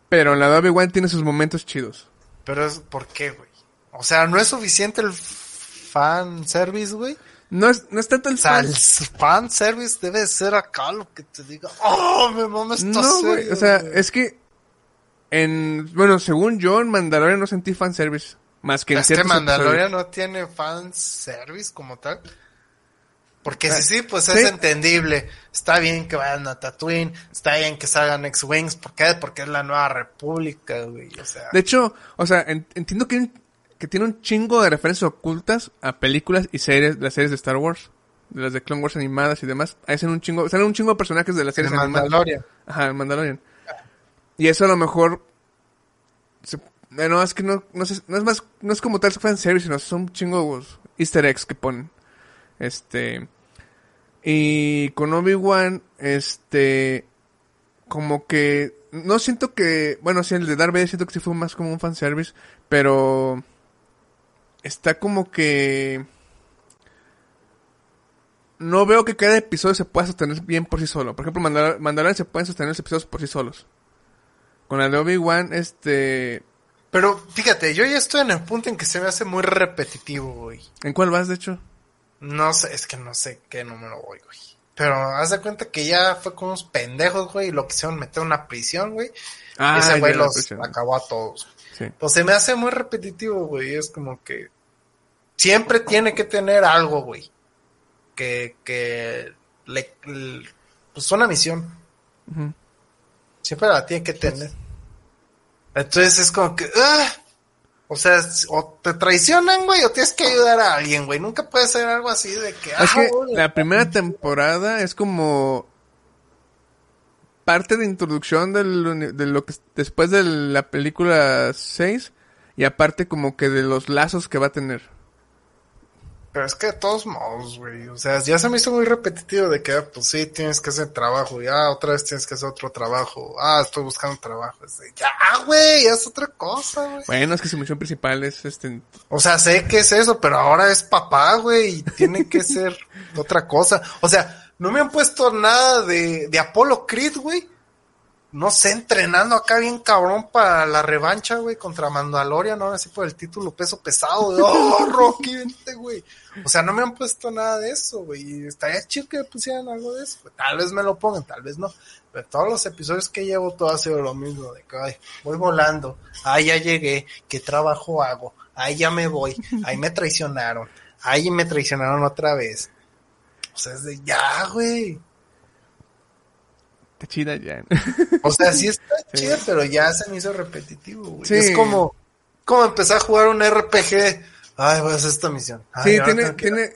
Pero la de Obi-Wan tiene sus momentos chidos. Pero es, ¿por qué, güey? O sea, no es suficiente el fan service, güey. No es, no es tanto el O sea, fan. el fan service debe ser acá lo que te diga. ¡Oh, me mama esta No, güey. O sea, güey". es que. En. Bueno, según yo, en Mandalorian no sentí fanservice. Más que en Es que ciertos Mandalorian episodios. no tiene fan service como tal. Porque Ah, si sí, pues sí. es entendible. Está bien que vayan a Tatooine, está bien que salgan X-Wings. ¿Por qué? Porque es la nueva república, güey. O sea, De hecho, o sea, en- entiendo que, que tiene un chingo de referencias ocultas a películas y series, las series de Star Wars, de las de Clone Wars animadas y demás. Hacen un chingo, salen un chingo de personajes de las series animadas. Mandalorian. Ajá, el Mandalorian. Y eso a lo mejor, se- bueno, es que no, no, sé- no es más, no es como tal fan service, sino son chingos Easter eggs que ponen. Este, y con Obi-Wan, este, como que, no siento que, bueno, sí, el de Darth Vader siento que sí fue más como un fanservice, pero está como que no veo que cada episodio se pueda sostener bien por sí solo. Por ejemplo, Mandal- Mandalorian se pueden sostener los episodios por sí solos. Con la de Obi-Wan, este, Pero fíjate, yo ya estoy en el punto en que se me hace muy repetitivo, güey. ¿en cuál vas, de hecho? No sé, es que no sé qué número voy, güey. Pero haz de cuenta que ya fue con unos pendejos, güey, y lo quisieron meter en una prisión, güey. Ah, y ese güey los acabó a todos. Sí. Pues se me hace muy repetitivo, güey. Es como que siempre tiene que tener algo, güey. Que, que le, le- pues una misión. Ujú. Siempre la tiene que tener. Entonces es como que, ¡ah! o sea, o te traicionan, güey, o tienes que ayudar a alguien, güey. Nunca puede ser algo así de que, Es ah, que güey, la primera temporada es como parte de introducción del de lo que es- después de la película 6 y aparte como que de los lazos que va a tener. Pero es que de todos modos, güey. O sea, ya se me hizo muy repetitivo de que, ah, pues sí, tienes que hacer trabajo. Y ah, otra vez tienes que hacer otro trabajo. Ah, estoy buscando trabajo. Ya, güey, es otra cosa, güey. Bueno, es que su misión principal es este O sea, sé que es eso, pero ahora es papá, güey. Y tiene que ser otra cosa. O sea, no me han puesto nada de, de Apollo Creed, güey. No sé, entrenando acá bien cabrón para la revancha, güey, contra Mandalorian, ahora sí por el título peso pesado, de, oh, Rocky, vente, güey. O sea, no me han puesto nada de eso, güey. Estaría chido que me pusieran algo de eso. Tal vez me lo pongan, tal vez no. Pero todos los episodios que llevo, todo ha sido lo mismo, de que, ay, voy volando, ay, ya llegué, ¿qué trabajo hago? Ahí ya me voy, ahí me traicionaron, ahí me traicionaron otra vez. O sea, es de, ya, güey. Está chida ya. O sea, sí está Sí. chido, pero ya se me hizo repetitivo, güey. Sí. Es como, como empezar a jugar un RPG. Ay, voy a hacer esta misión. Ay, Sí, tiene, tiene,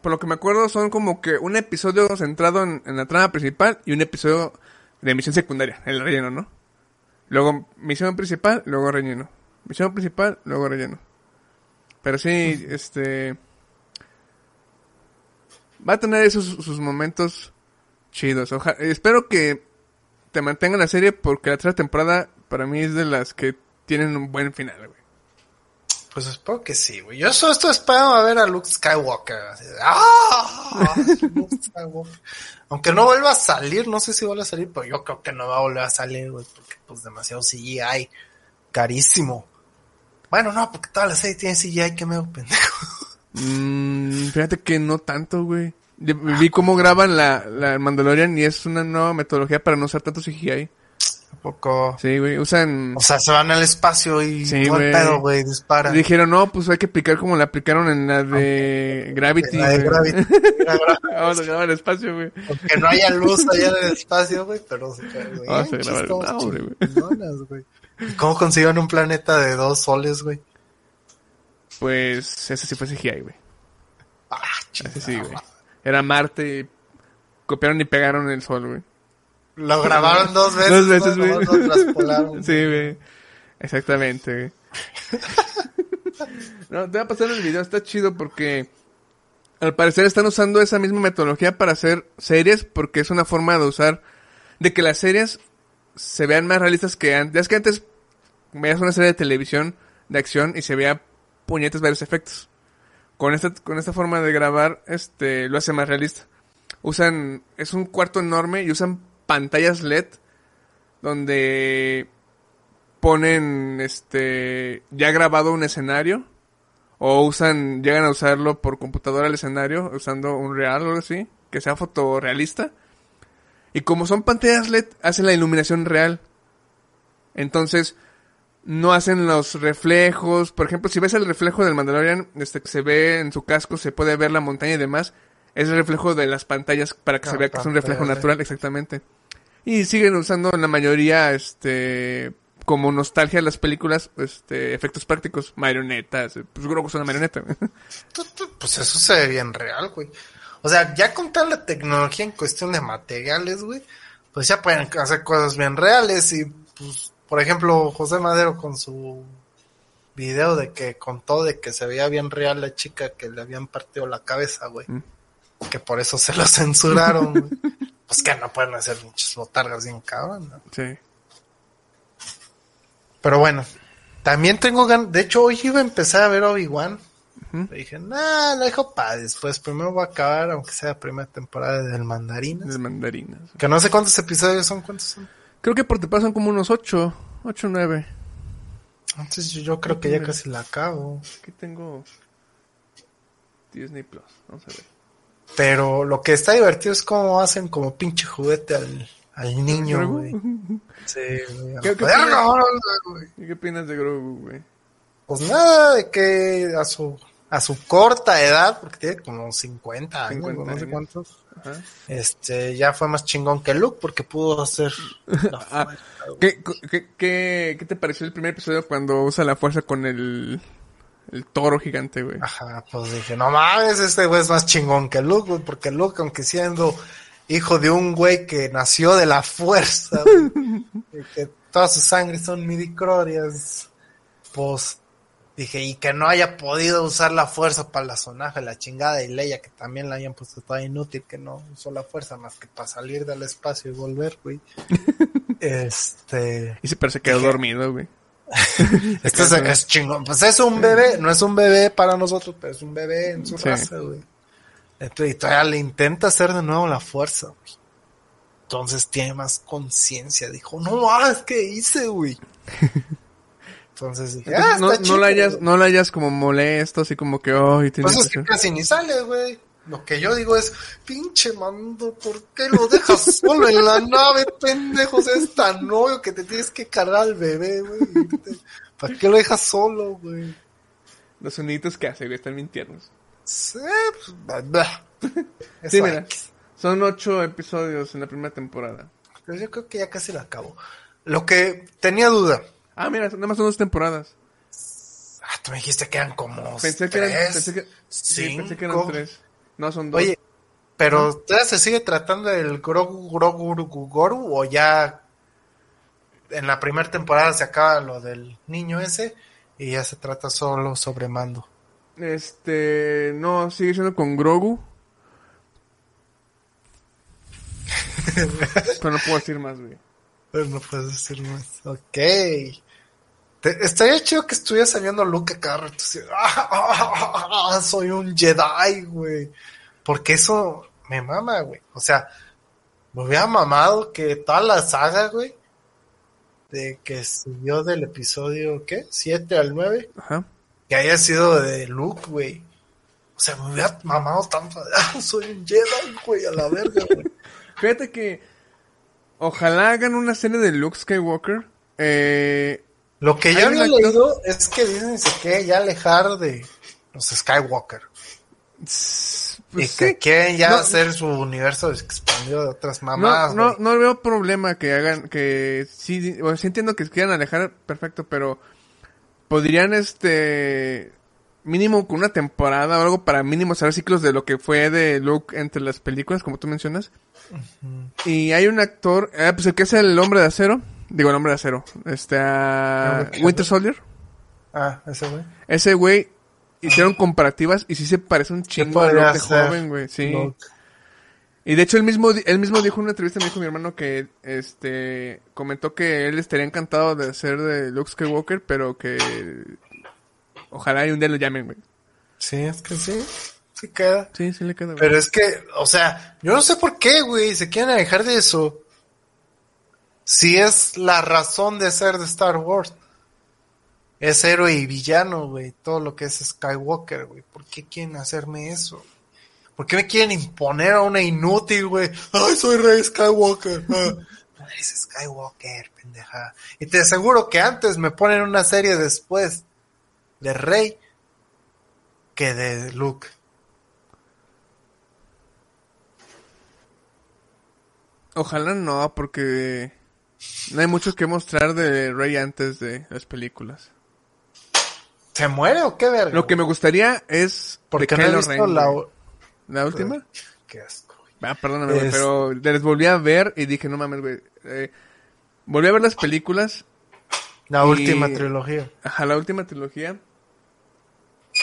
por lo que me acuerdo, son como que un episodio centrado en, en la trama principal y un episodio de misión secundaria, el relleno, ¿no? Luego misión principal, luego relleno. Misión principal, luego relleno. Pero sí, este... Va a tener esos sus momentos chidos. Oja- espero que te mantengan la serie porque la tercera temporada para mí es de las que tienen un buen final, güey. Pues espero que sí, güey. Yo solo estoy esperando a ver a Luke Skywalker. ¡Ah! Luke Skywalker. Aunque no vuelva a salir, no sé si vuelve a salir, pero yo creo que no va a volver a salir, güey, porque pues demasiado CGI. Carísimo. Bueno, no, porque toda la serie tiene CGI, que me pendejo. Mm, fíjate que no tanto, güey. Vi cómo graban la, la Mandalorian y es una nueva metodología para no usar tanto CGI. ¿A poco? Sí, güey. Usan... O sea, se van al espacio y Sí, todo el pedo, güey, disparan. Dijeron, no, pues hay que aplicar como la aplicaron en la de Gravity. La de. Gravity. Vamos a grabar el espacio, güey. Aunque no haya luz allá en el espacio, güey, pero se. Vamos a grabar- güey. chingonas, güey. ¿Y ¿Cómo consiguieron un planeta de dos soles, güey? Pues ese sí fue CGI, güey. Ah, Ese chingada. sí, güey. Era Marte y copiaron y pegaron el sol, güey. Lo grabaron dos veces. Dos veces, güey. Lo. Sí, güey. Exactamente, güey. no, te va a pasar el video, está chido porque al parecer están usando esa misma metodología para hacer series porque es una forma de usar, de que las series se vean más realistas que antes. Ya es que antes veías una serie de televisión de acción y se veía puñetes varios efectos. Con esta, con esta forma de grabar, este, lo hace más realista. Usan, es un cuarto enorme y usan pantallas LED donde ponen este ya grabado un escenario o usan llegan a usarlo por computadora el escenario usando un real o algo así que sea fotorrealista y como son pantallas LED hacen la iluminación real entonces no hacen los reflejos por ejemplo si ves el reflejo del Mandalorian este que se ve en su casco se puede ver la montaña y demás es el reflejo de las pantallas para que Ah, se vea que es un reflejo natural exactamente y siguen usando en la mayoría, este, como nostalgia las películas, este, efectos prácticos, marionetas, pues Grogu es una marioneta. güey. Pues eso se ve bien real, güey. O sea, ya con toda la tecnología en cuestión de materiales, güey, pues ya pueden hacer cosas bien reales y, pues, por ejemplo, José Madero con su video de que contó de que se veía bien real la chica que le habían partido la cabeza, güey. Mm. Que por eso se lo censuraron, güey. Pues que no pueden hacer muchas botargas bien cabrón, ¿no? Sí. Pero bueno, también tengo ganas. De hecho, hoy iba a empezar a ver Obi-Wan. Le dije, nah, lo dejo para después. Primero voy a acabar, aunque sea la primera temporada del Mandarinas. Las mandarinas. Que no sé cuántos episodios son, cuántos son. Creo que por te pasan como unos 8, 8 9. Entonces yo, creo que ya casi la acabo. Aquí tengo Disney Plus. Vamos a ver. Pero lo que está divertido es cómo hacen como pinche juguete al, al niño, güey. Sí, güey. a ¿Qué- la qué verga, opinas? órale, güey. ¿Y qué opinas de Grogu, güey? Pues nada, de que a su, a su corta edad, porque tiene como 50 años, 50 no sé cuántos. Ajá. Este, ya fue más chingón que Luke porque pudo hacer la Ah. ¿Qué, qué, qué, qué te pareció el primer episodio cuando usa la fuerza con el, el toro gigante, güey? Ajá, pues dije, no mames, este güey es más chingón que Luke, güey, porque Luke, aunque siendo hijo de un güey que nació de la fuerza, güey, y que toda su sangre son midichlorians, pues dije, y que no haya podido usar la fuerza para la sonaja, la chingada, y Leia, que también la hayan puesto toda inútil, que no usó la fuerza más que para salir del espacio y volver, güey. este... Y se parece que quedó dormido, güey. Este es, es chingón. Pues es un bebé, no es un bebé para nosotros, pero es un bebé en su Sí. raza, güey. Entonces, y todavía le intenta hacer de nuevo la fuerza, güey. Entonces tiene más conciencia. Dijo, no, ah, ¿qué hice, güey? Entonces dije, ah, no, está no la hayas, no la hayas como molesto, así como que, oh, Pues es que casi ni sale, güey. Lo que yo digo es, pinche mando, ¿por qué lo dejas solo en la nave, pendejos? Es tan obvio que te tienes que cargar al bebé, güey. ¿Para qué lo dejas solo, güey? Los soniditos que hace, güey, están bien tiernos. Sí, pues. Sí, mira, son ocho episodios en la primera temporada. Pero yo creo que ya casi la acabo. Lo que tenía duda. Ah, mira, nada más son dos temporadas. Ah, tú me dijiste que eran como Pensé que eran, tres, pensé que, sí, pensé que eran tres. No, son dos. Oye, pero ¿todavía se sigue tratando del Grogu Grogu Grogu Goru o ya en la primera temporada se acaba lo del niño ese y ya se trata solo sobre mando? Este, no, sigue siendo con Grogu. Pero no puedo decir más, güey. Pero no puedes decir más. Ok. Te- estaría chido que estuviera saliendo Luke así, "Ah, ah, ah, ah, soy un Jedi, güey. Porque eso me mama, güey. O sea, me hubiera mamado que toda la saga, güey, de que siguió del episodio, ¿qué? 7 al 9, Ajá. que haya sido de Luke, güey. sea, me hubiera mamado. Ah, soy un Jedi, güey, a la verga, güey. Fíjate que ojalá hagan una serie de Luke Skywalker. Eh, Lo que yo había actor- leído es que dicen que se ya alejar de los Skywalker. pues y sí. que quieren ya No, hacer su universo expandido de otras No, mamadas. no, no veo problema que hagan, que sí, bueno, sí entiendo que quieran alejar, perfecto, pero podrían, este, mínimo con una temporada o algo para mínimo cerrar ciclos de lo que fue de Luke entre las películas, como tú mencionas. Y hay un actor, eh, pues el que es el hombre de acero, digo el hombre de acero, este, a Robert Downey. Winter Soldier. Ah, ese güey. Ese güey hicieron comparativas y sí se parece un chingo a Luke de joven, güey, sí. Luke. Y de hecho él mismo, él mismo dijo en una entrevista, me dijo mi hermano que este comentó que él estaría encantado de ser de Luke Skywalker, pero que ojalá y un día lo llamen, güey. Sí, es que sí. Sí queda. Sí, sí le queda. güey. Pero es que, o sea, yo no sé por qué, güey, se quieren alejar de eso. Si es la razón de ser de Star Wars. Es héroe y villano, güey. Todo lo que es Skywalker, güey. ¿Por qué quieren hacerme eso? ¿Por qué me quieren imponer a una inútil, güey? Ay, soy Rey Skywalker. Ah, No eres Skywalker, pendeja. Y te aseguro que antes me ponen una serie después de Rey que de Luke. Ojalá no, porque no hay mucho que mostrar de Rey antes de las películas. ¿Se muere o qué verga? Lo que me gustaría es Porque no he visto la... ¿La última? Qué asco. Ah, perdóname, Es- pero les volví a ver y dije, no mames, güey. eh, volví a ver las películas La Y- última trilogía. Ajá, la última trilogía.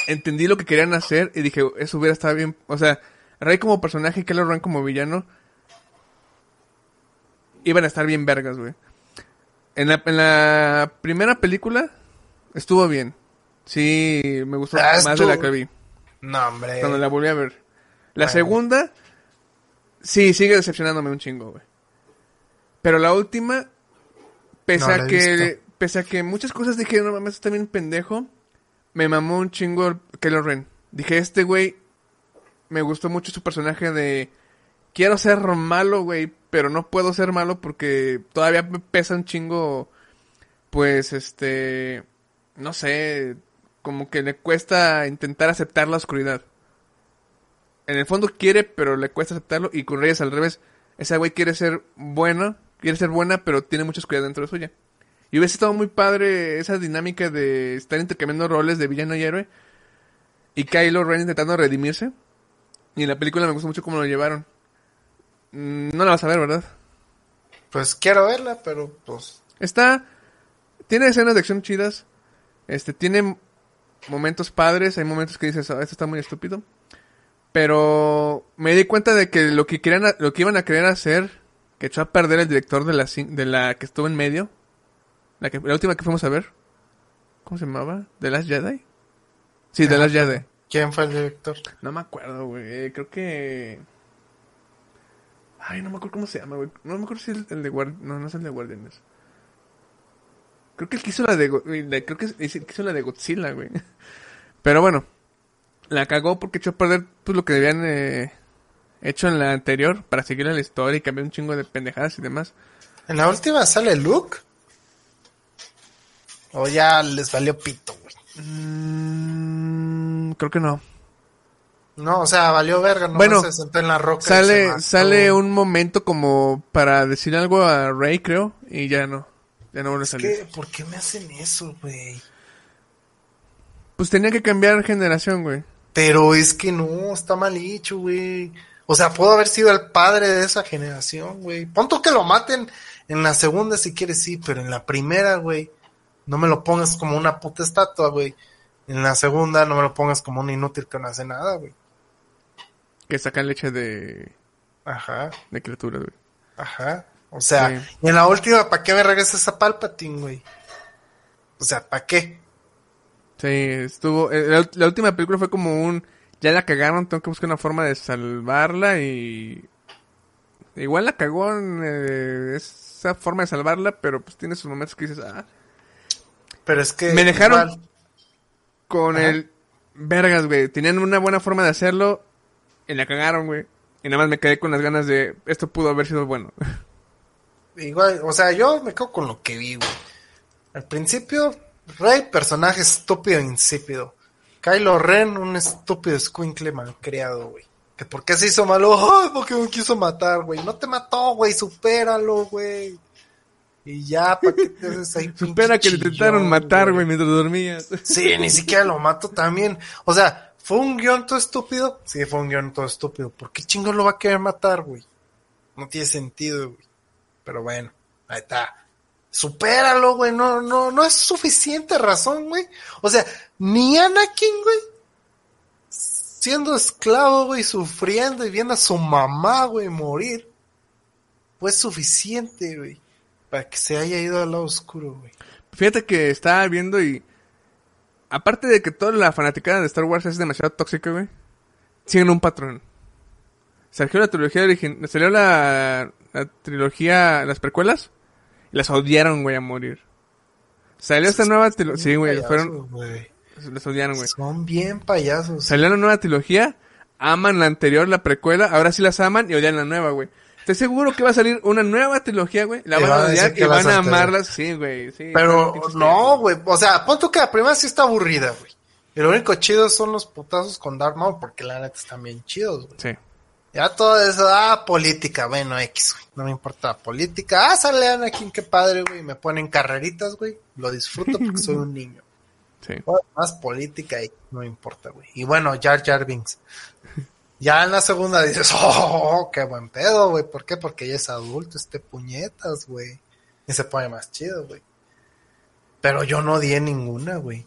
Entendí lo que querían hacer y dije, eso hubiera estado bien. O sea, Rey como personaje y Kylo Ren como villano. Iban a estar bien vergas, güey. En la, en la primera película estuvo bien. Sí, me gustó Ah, más de la que vi. No, hombre. Cuando la volví a ver. La segunda, sí, sigue decepcionándome un chingo, güey. Pero la última, pese No a que, pese a que muchas cosas dije, no mames, está bien pendejo, me mamó un chingo Kylo Ren. Dije, este güey, me gustó mucho su personaje de, quiero ser malo, güey, pero no puedo ser malo porque todavía me pesa un chingo, pues, este, no sé, como que le cuesta intentar aceptar la oscuridad. En el fondo quiere, pero le cuesta aceptarlo. Y con Reyes al revés. Esa güey quiere ser buena, quiere ser buena, pero tiene mucha oscuridad dentro de suya. Y hubiese estado muy padre esa dinámica de estar intercambiando roles de villano y héroe. Y Kylo Ren intentando redimirse. Y en la película me gustó mucho cómo lo llevaron. Mm, No la vas a ver, ¿verdad? Pues quiero verla, pero pues... Está. Tiene escenas de acción chidas. Este, tiene momentos padres. Hay momentos que dices, "Ah, esto está muy estúpido. Pero me di cuenta de que lo que querían, lo que iban a querer hacer, que echó a perder el director de la, de la que estuvo en medio. La, que, la última que fuimos a ver. ¿Cómo se llamaba? ¿The Last Jedi? Sí, The. Last Jedi. ¿Quién fue el director? No me acuerdo, güey. Creo que. Ay, no me acuerdo cómo se llama, güey. No me acuerdo si es el, el de Guardianes. No, no es el de Guardianes. Creo que el que hizo la de. La- Creo que es el que hizo la de Godzilla, güey. Pero bueno. La cagó porque echó a perder pues, lo que habían eh, hecho en la anterior para seguir la historia y cambiar un chingo de pendejadas y demás. ¿En la última sale Luke? ¿O ya les valió pito, güey? Mm, creo que no. No, o sea, valió verga, no Bueno, se sentó en la roca. Sale, sale un momento como para decir algo a Rey, creo, y ya no. Ya no vuelve a salir. que, ¿por qué me hacen eso, güey? Pues tenía que cambiar generación, güey. Pero es que no, está mal hecho, güey. O sea, puedo haber sido el padre de esa generación, güey. Punto que lo maten en la segunda si quieres, sí, pero en la primera, güey, no me lo pongas como una puta estatua, güey. En la segunda no me lo pongas como un inútil que no hace nada, güey. Que sacan leche de, Ajá, de criaturas, güey. ajá. O sea, Sí. y en la última, ¿para qué me regresas a Palpatine, güey? O sea, ¿para qué? Sí, estuvo... eh, La, la última película fue como un... Ya la cagaron, tengo que buscar una forma de salvarla y... Igual la cagó en eh, esa forma de salvarla, pero pues tiene sus momentos que dices, ah... Pero es que... Me dejaron- igual- Con Ajá. el... vergas, güey. Tenían una buena forma de hacerlo y la cagaron, güey. Y nada más me quedé con las ganas de, esto pudo haber sido bueno. Igual, o sea, yo me quedo con lo que vi, güey. Al principio, Rey, personaje estúpido e insípido. Kylo Ren, un estúpido escuincle malcriado, güey. Que por qué se hizo malo, ay, porque me quiso matar, güey. No te mató, güey, supéralo, güey. Y ya, ¿para qué te haces ahí? Supera que le intentaron matar, güey? güey, mientras dormías. Sí, ni siquiera lo mato también. O sea, ¿fue un guion todo estúpido? Sí, fue un guion todo estúpido. ¿Por qué chingo lo va a querer matar, güey? No tiene sentido, güey. Pero bueno, ahí está. Supéralo, güey. No, no, no es suficiente razón, güey. O sea, ni Anakin, güey. Siendo esclavo, güey, sufriendo y viendo a su mamá, güey, morir. Fue suficiente, güey. Para que se haya ido al lado oscuro, güey. Fíjate que estaba viendo y... Aparte de que toda la fanaticada de Star Wars es demasiado tóxica, güey. Siguen un patrón. Salió la trilogía origin... Salió la, la trilogía... Las precuelas. Y las odiaron, güey, a morir. Salió esta nueva trilogía... Sí, güey, fueron... Las odiaron, güey. Son bien payasos. Salió la nueva trilogía, aman la anterior, la precuela, ahora sí las aman y odian la nueva, güey. Estoy seguro que va a salir una nueva trilogía, güey. La van van a odiar y van a amarlas. Sí, güey, sí. Pero no, güey. O sea, pon tú que la primera sí está aburrida, güey. Y lo único chido son los putazos con Darth Maul porque la neta están bien chidos, güey. Sí. Ya todo eso, ah, política, bueno, X, güey. No me importa la política. Ah, sale Anakin, qué padre, güey. Me ponen carreritas, güey. Lo disfruto porque soy un niño. Sí. Todo lo Más política y no me importa, güey. Y bueno, Jar Jar Binks. Ya en la segunda dices, oh, qué buen pedo, güey. ¿Por qué? Porque ya es adulto, este puñetas, güey. Y se pone más chido, güey. Pero yo no di ninguna, güey.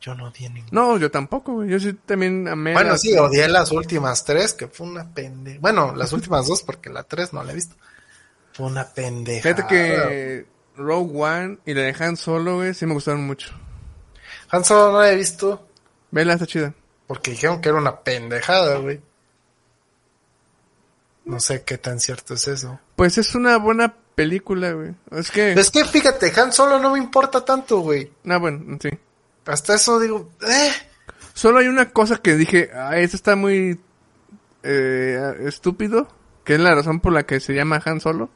Yo no di ninguna. No, yo tampoco, güey. Yo sí también amé. Bueno, las- sí, odié las últimas tres, que fue una pendeja. Bueno, las últimas dos, porque la tres no la he visto. Fue una pendeja. Fíjate que Rogue One y la de Han Solo, güey, sí me gustaron mucho. Han Solo no la he visto, Vela, está chida. Porque dijeron que era una pendejada, güey. No sé qué tan cierto es eso. Pues es una buena película, güey. Es que... Es que fíjate, Han Solo no me importa tanto, güey. Ah, bueno, sí. Hasta eso digo, eh. Solo hay una cosa que dije, ah, esto está muy eh, estúpido, que es la razón por la que se llama Han Solo.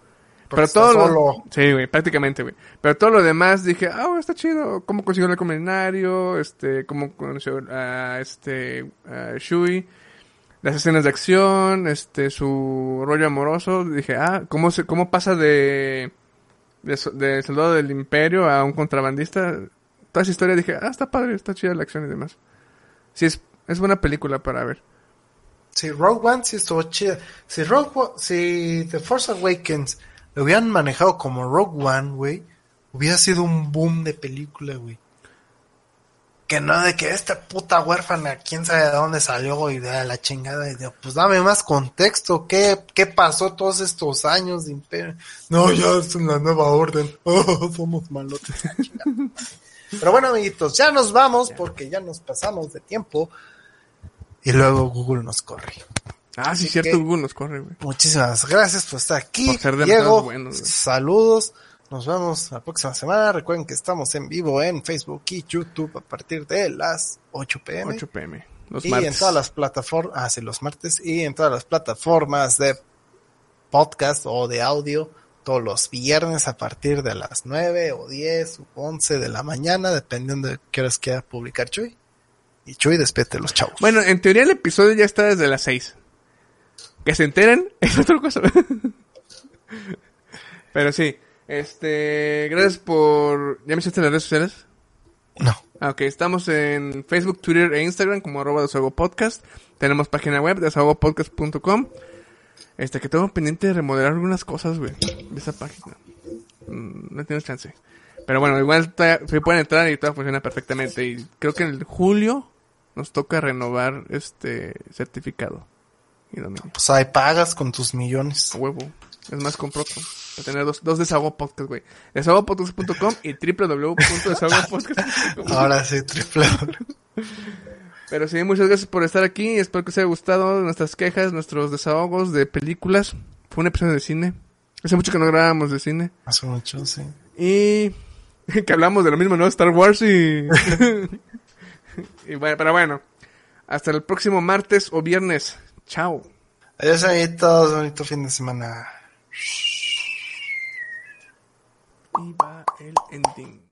Pero todo lo... solo. Sí, güey, prácticamente, güey. Pero todo lo demás dije, ah, está chido. Cómo consiguió el combinario, este, cómo conoció a este, a Shui, las escenas de acción, este, su rollo amoroso. Dije, ah, cómo se, cómo pasa de, de, de soldado del imperio a un contrabandista. Toda esa historia dije, ah, está padre, está chida la acción y demás. Sí, es, es buena película para ver. Si Rogue One sí estuvo chida. Si Rogue One- si The Force Awakens lo hubieran manejado como Rogue One, güey, hubiera sido un boom de película, güey. Que no de que esta puta huérfana, quién sabe de dónde salió y de la chingada. Y de, pues dame más contexto. ¿Qué, ¿Qué pasó todos estos años de imperio? No, ya es la nueva orden. Oh, somos malotes. Pero bueno, amiguitos, ya nos vamos porque ya nos pasamos de tiempo. Y luego Google nos corre. Ah, sí, Así cierto, que- Google nos corre, güey. Muchísimas gracias por estar aquí. Por ser Diego, buenos, saludos. Nos vemos la próxima semana. Recuerden que estamos en vivo en Facebook y YouTube a partir de las 8 pm. 8 pm. Los y martes. en todas las plataformas, ah, sí, los martes, y en todas las plataformas de podcast o de audio todos los viernes a partir de las 9 o 10 o 11 de la mañana, dependiendo de qué horas quiera publicar Chuy. Y Chuy, despete los chavos. Bueno, en teoría el episodio ya está desde las 6. Que se enteren es otra cosa. Pero sí, este, gracias por... ¿Ya me hiciste las redes sociales? no. Ah, Ok, estamos en Facebook, Twitter e Instagram como arroba desahogo podcast. Tenemos página web desahogopodcast.com. Este, que tengo pendiente de remodelar algunas cosas, güey, de esa página. Mm, no tengo chance. Pero bueno, igual se pueden entrar y todo funciona perfectamente. Y creo que en julio nos toca renovar este certificado. Y. Pues ahí pagas con tus millones. A huevo. Es más, compro otro. Para tener dos, dos desahogo podcast, güey. Desahogopodcast.com y www.desahogopodcast.com. Ahora sí, triple. Pero sí, muchas gracias por estar aquí. Espero que os haya gustado nuestras quejas, nuestros desahogos de películas. Fue un episodio de cine. Hace mucho que no grabábamos de cine. Hace mucho, sí. Y que hablamos de lo mismo, ¿no? Star Wars y... Y bueno, pero bueno, hasta el próximo martes o viernes. Chao. Adiós, amiguitos. Bonito fin de semana. Y va el ending.